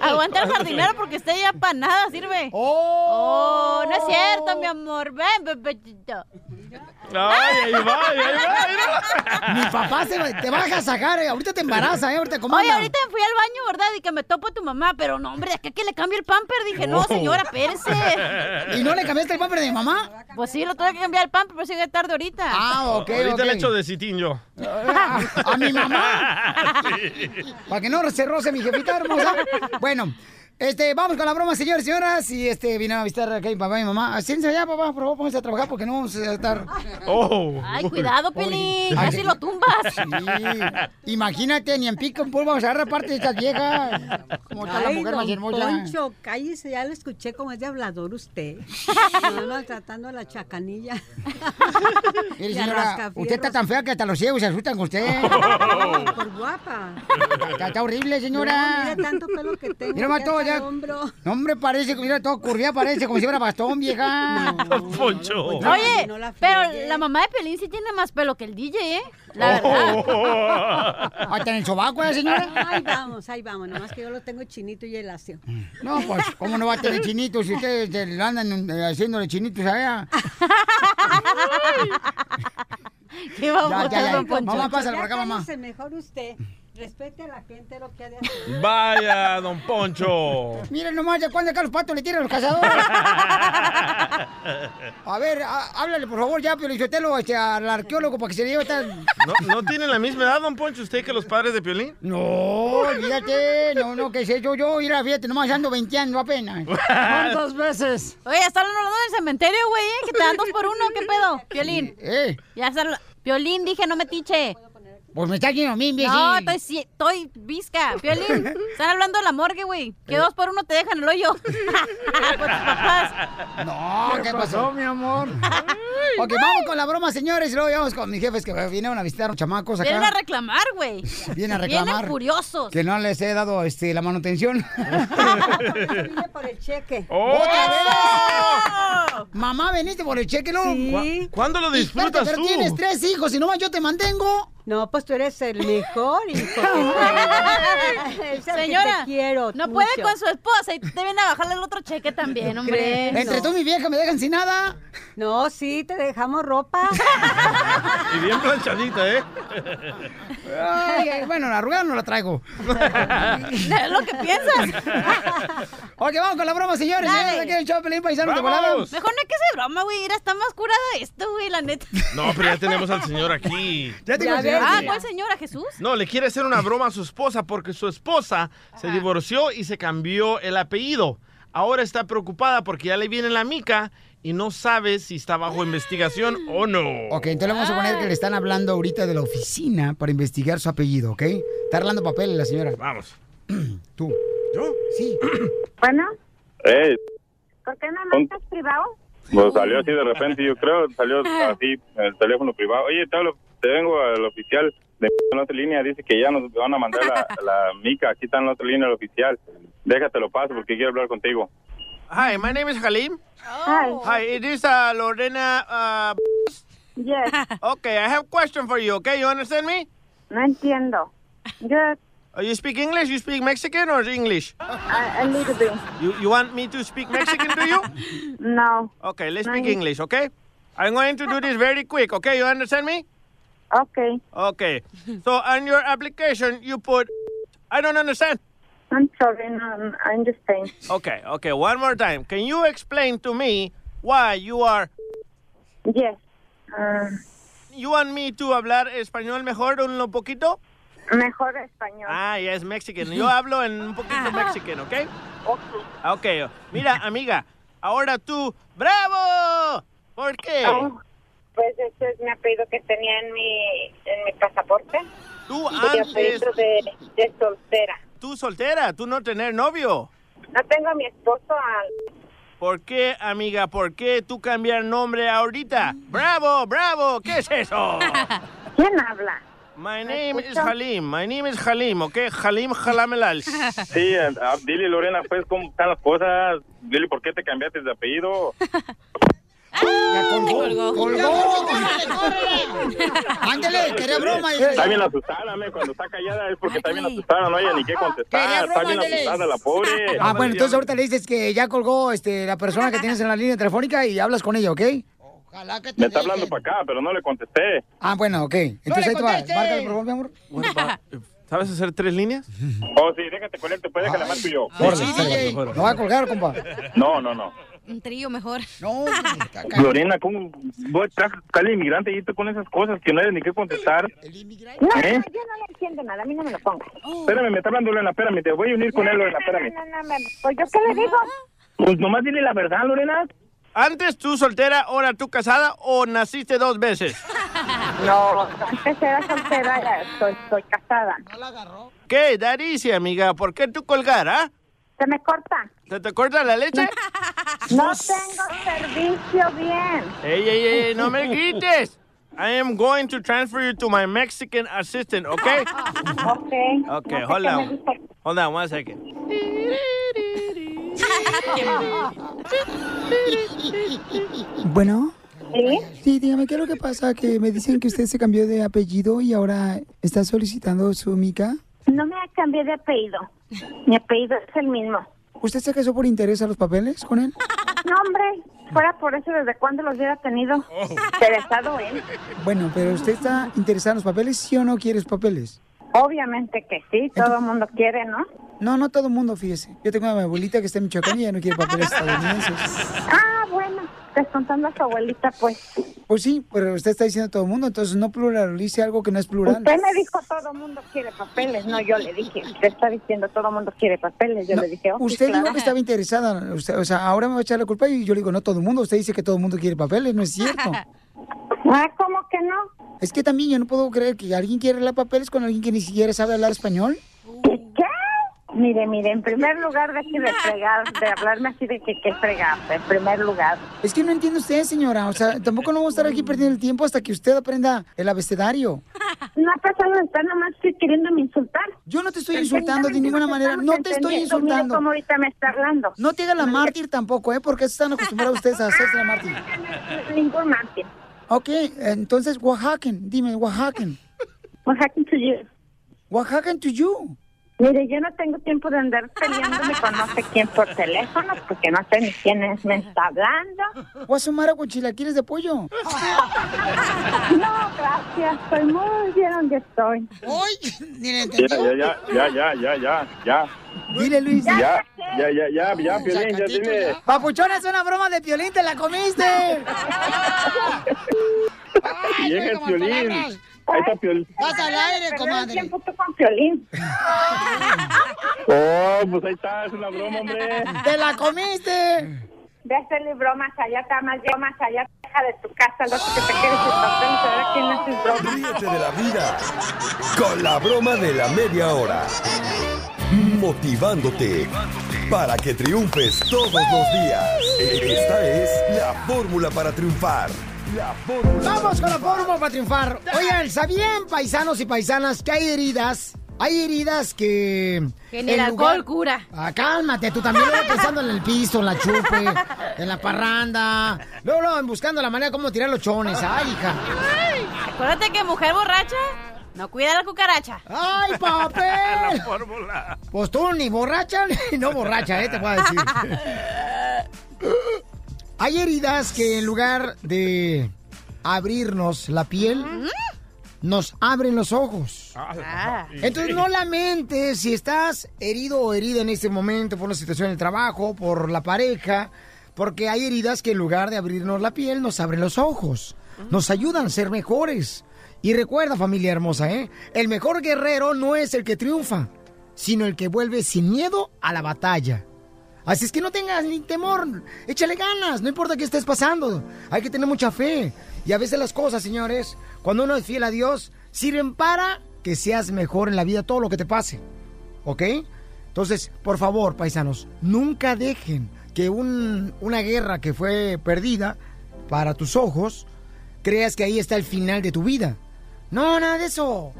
*laughs* Aguanta el jardinero porque usted ya para nada sirve. Oh, no es cierto, mi amor. Ven, bebecito. Ay, ahí va, ahí va, Mi papá se, te baja a sacar, eh, ahorita te embaraza, ¿eh? Ahorita ¿cómo Oye, anda? ahorita fui al baño, ¿verdad? Y que me topo a tu mamá, pero no, hombre, es que, que le cambie el pamper. Dije, no, Oh. señora, espérese. ¿Y no le cambiaste el pamper de mi mamá? Pues sí, lo tuve que cambiar el pamper, pero sigue tarde ahorita. Ah, ok, Ahorita le echo de citín yo. A mi mamá. *laughs* Para que no se roce mi jefita hermosa. Bueno, este, vamos con la broma, señores y señoras. Y este, vine a visitar acá a mi papá y mi mamá. Siéntense allá, papá, por favor, pónganse a trabajar porque no vamos a estar. Oh. Ay, cuidado, Pelín, casi lo tumbas. Sí. Imagínate, ni en pico en polvo vamos a agarrar parte de estas viejas. Como está la mujer más hermosa. Poncho, cállese, ya lo escuché como es de hablador usted. No, maltratando a la chacanilla. Mire, señora, usted está tan fea que hasta los ciegos se asustan con usted. Por guapa. Está, está horrible, señora. No, mira tanto pelo que tengo. Mira, hasta ya. No, hombre, parece, mira, todo curvía, parece como si fuera bastón, vieja. *laughs* Poncho. Oye, no la pero la mamá de Pelín sí tiene más pelo que el DJ, ¿eh? La verdad. *laughs* Hasta en el sobaco, ¿eh, señora? Ahí vamos, ahí vamos. Nomás que yo lo tengo chinito y elástico. No, pues, ¿cómo no va a tener chinitos si ustedes le andan eh, haciéndole chinitos allá? *laughs* ¿Qué vamos Ya, ya, ya. don Poncho? Mamá, pásale por acá, mamá. mejor usted. Respete a la gente lo que ha de hacer. Vaya, don Poncho. Miren nomás, ¿de cuándo acá los patos le tiran a los cazadores? *laughs* A ver, a- háblale, por favor, ya, Piolichotelo, este, al arqueólogo para que se le lleve esta... ¿No, ¿No tiene la misma edad, don Poncho, usted que los padres de Piolín? No, olvídate, no, no, que sé yo, yo, mira, fíjate, nomás ando veinteando apenas. *laughs* ¿Cuántas veces? Oye, ya están hablando del cementerio, güey, ¿eh? Que te dan dos por uno, ¿qué pedo? Piolín. Eh, Ya están... Piolín, dije, no me tiche. Pues me está yendo a mí. No, estoy, si- estoy visca. Piolín, *laughs* están hablando de la morgue, güey. Que dos por uno te dejan el hoyo. *laughs* Con tus papás. No, ¿qué, pasó, mi amor? ok, vamos con la broma, señores, y luego vamos con mis jefes que vinieron a visitar a los chamacos acá. Vienen a reclamar, güey. Vienen a reclamar. Vienen furiosos. Que no les he dado este, la manutención. *laughs* Vine por el cheque. ¡Oh! Mamá, veniste por el cheque, ¿no? Sí. ¿Cuándo lo Espérate, disfrutas pero tú? tienes tres hijos y nomás yo te mantengo. No, pues tú eres el mejor hijo. *laughs* Señora, te quiero no mucho. puede con su esposa y te viene a bajarle el otro cheque también, hombre. crees? Entre No. tú y mi vieja me dejan sin nada. No, sí, te dejamos ropa. Y bien planchadita, ¿eh? Ay, ay, bueno, la arrugada no la traigo. *laughs* Es lo que piensas. Ok, vamos con la broma, señores. Dale. Señores, aquí en el show, Pelín Paisano de ¡Vamos! volada. Mejor no hay que hacer broma, güey. Mira, está más curada esto, güey, la neta. No, pero ya tenemos al señor aquí. Ya te Ya Ah. ¿cuál señora, Jesús? No, le quiere hacer una broma a su esposa porque su esposa se divorció y se cambió el apellido. Ahora está preocupada porque ya le viene la mica y no sabe si está bajo investigación o no. Ok, entonces le vamos a poner que le están hablando ahorita de la oficina para investigar su apellido, ¿ok? Está arreglando papeles la señora. Vamos. *clears throat* Tú. ¿Yo? Sí. *clears throat* Bueno, Ey, ¿por qué no marcas privado? pues salió así de repente, yo creo, salió así en el teléfono privado. Oye, te, hablo- te vengo al oficial de en otra línea, dice que ya nos van a mandar la, *laughs* la mica, aquí está en la otra línea el oficial. Déjatelo paso porque quiero hablar contigo. Hi, my name is Halim. Hi. Hi, it is uh, Lorena. Uh, Yes, *laughs* okay, I have a question for you. Okay, you understand me? no entiendo. Yo, Uh, you speak English? You speak Mexican or English? a, a little bit. You you want me to speak Mexican to you? *laughs* No. Okay, let's No, speak English. Okay, I'm going to do this very quick. Okay, you understand me? Okay. Okay. So on your application, you put. I don't understand. I'm sorry, no, I understand. Okay, okay. One more time. Can you explain to me why you are? Yes. Uh, You want me to hablar español mejor un poquito? mejor español. Ah, yes, Mexican. Yo hablo en un poquito Mexican, ¿ok? Okay. Ok. Mira, amiga, ahora tú, ¡bravo! ¿Por qué? Oh, pues ese es mi apellido que tenía en mi, en mi pasaporte. Tú Mi antes, apellido de, de soltera. tú soltera, tú no tener novio. No tengo a mi esposo al... ¿Por qué, amiga? ¿Por qué tú cambiar nombre ahorita? ¡Bravo, bravo! ¿Qué es eso? *laughs* ¿Quién habla? My name is Halim. My name is Halim, ¿ok? Halim Halamelal. *laughs* Sí, ah, dile Lorena, pues, ¿cómo están las cosas? Dile, ¿por qué te cambiaste de apellido? *laughs* Ya colgó. ¡Colgó! Ándele, quería broma. Está bien asustada, me, cuando está callada es porque está bien asustada, no hay ni qué Quería contestar. broma, Está bien asustada la pobre. *laughs* Ah, bueno, entonces ahorita le dices que ya colgó este, la persona que tienes en la línea telefónica y hablas con ella, ¿ok? Me está hablando para acá, pero no le contesté. Ah, bueno, ok. Entonces ahí te va. Márcale, por favor, mi amor. ¿Sabes hacer tres líneas? Oh, sí, déjate conecto, puede que la marco yo. Órale, sí, No va a colgar, compa. No, no, no. Un trío mejor. No, *laughs* Lorena, ¿cómo voy a al inmigrante y tú con esas cosas que no hay ni qué contestar? No, ¿Eh? no, yo no le entiendo nada, a mí no me lo pongas. Espérame, me está hablando Lorena, espérame, te voy a unir con él, Lorena, espérame. No, no, no, pues yo qué le digo. Pues nomás dile la verdad, Lorena. Antes tú soltera, ahora tú casada o naciste dos veces. *laughs* No, antes era soltera, ya estoy, estoy casada. ¿Qué, Daricia, amiga? ¿Por qué tú colgar, ah? ¿Se me corta? ¿Se te corta la leche? *laughs* No tengo servicio bien. ¡Ey, ey, ey! ¡No me grites! I am going to transfer you to my Mexican assistant, okay? *laughs* Okay. Okay, hold on. Hold on one second. Bueno. ¿Sí? Sí, dígame, ¿qué es lo que pasa? Que me dicen que usted se cambió de apellido y ahora está solicitando su mica. No me cambié de apellido. Mi apellido es el mismo. ¿Usted se casó por interés a los papeles con él? No, hombre, fuera por eso, ¿desde cuándo los hubiera tenido? Interesado él. Bueno, pero usted está interesado en los papeles, ¿sí o no quieres papeles? Obviamente que sí, todo el mundo quiere, ¿no? No, no todo el mundo, fíjese. Yo tengo a mi abuelita que está en Michoacán y ella no quiere papeles estadounidenses. Ah, bueno, descontando a su abuelita, pues. Pues sí, pero usted está diciendo todo el mundo, entonces no pluralice algo que no es plural. Usted me dijo todo el mundo quiere papeles, no, yo le dije. Usted está diciendo todo el mundo quiere papeles, yo No, le dije. oh, sí, usted claro. dijo que estaba interesada, usted- o sea, ahora me va a echar la culpa y yo le digo, no todo el mundo, usted dice que todo el mundo quiere papeles, no es cierto. *laughs* Ah, ¿cómo que no? Es que también yo no puedo creer que alguien quiere arreglar papeles con alguien que ni siquiera sabe hablar español. Mire, mire, en primer lugar, de aquí de fregar, de hablarme así de que, que fregar, en primer lugar. Es que no entiende usted, señora, o sea, tampoco no vamos a estar aquí perdiendo el tiempo hasta que usted aprenda el abecedario. No ha pasado de estar nomás queriéndome insultar. Yo no te estoy insultando de ninguna manera, no te estoy insultando. Mire cómo ahorita me está hablando. No te haga la mártir tampoco, ¿eh? Porque están acostumbrados ustedes a hacerse la mártir. Ningún mártir. Ok, entonces, Oaxacan, dime, Oaxacan. Oaxacan to you. Oaxacan to you. Mire, yo no tengo tiempo de andar peleándome con no sé quién por teléfono, porque no sé ni quién es, me está hablando. Guasumara con chilaquiles de pollo. *laughs* No, gracias, estoy muy bien donde estoy. Ya, ya, ya, ya, ya, ya, ya, ya. Dile, Luis. Ya, ya, ya, ya, ya, Piolín, ya dile. Papuchón, es una broma de piolín, te la comiste. *laughs* Llega el Piolín. Ahí está Piolín. Vas al aire, comadre. tiempo tú con Piolín. Oh, pues ahí está, es una broma, hombre. ¡Te la comiste! De hacerle bromas allá, está más bromas allá, deja de tu casa, lo que te quieres el papel, saber quién hace bromas. Ríete de la vida con la broma de la media hora. Motivándote para que triunfes todos los días. Esta es la fórmula para triunfar. La fórmula Vamos con la fórmula para triunfar. Oigan, ¿sabían, paisanos y paisanas, que hay heridas? Hay heridas que... Que ni en el lugar- alcohol cura. Ah, cálmate, tú también luego pensando en el piso, en la chupe, en la parranda. Luego, luego buscando la manera como tirar los chones. Ay, hija. Acuérdate que mujer borracha no cuida la cucaracha. ¡Ay, papel! *laughs* La fórmula. Pues tú ni borracha ni no borracha, ¿eh? Te voy a decir. *laughs* Hay heridas que en lugar de abrirnos la piel, nos abren los ojos. Ah. Entonces no lamentes si estás herido o herida en este momento por la situación del trabajo, por la pareja, porque hay heridas que en lugar de abrirnos la piel nos abren los ojos, nos ayudan a ser mejores. Y recuerda familia hermosa, ¿eh? El mejor guerrero no es el que triunfa, sino el que vuelve sin miedo a la batalla. Así es que no tengas ni temor, échale ganas, no importa qué estés pasando, hay que tener mucha fe. Y a veces las cosas, señores, cuando uno es fiel a Dios, sirven para que seas mejor en la vida todo lo que te pase. ¿Ok? Entonces, por favor, paisanos, nunca dejen que un- una guerra que fue perdida para tus ojos, creas que ahí está el final de tu vida. No, nada de eso.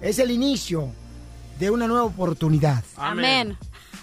Es el inicio de una nueva oportunidad. Amén.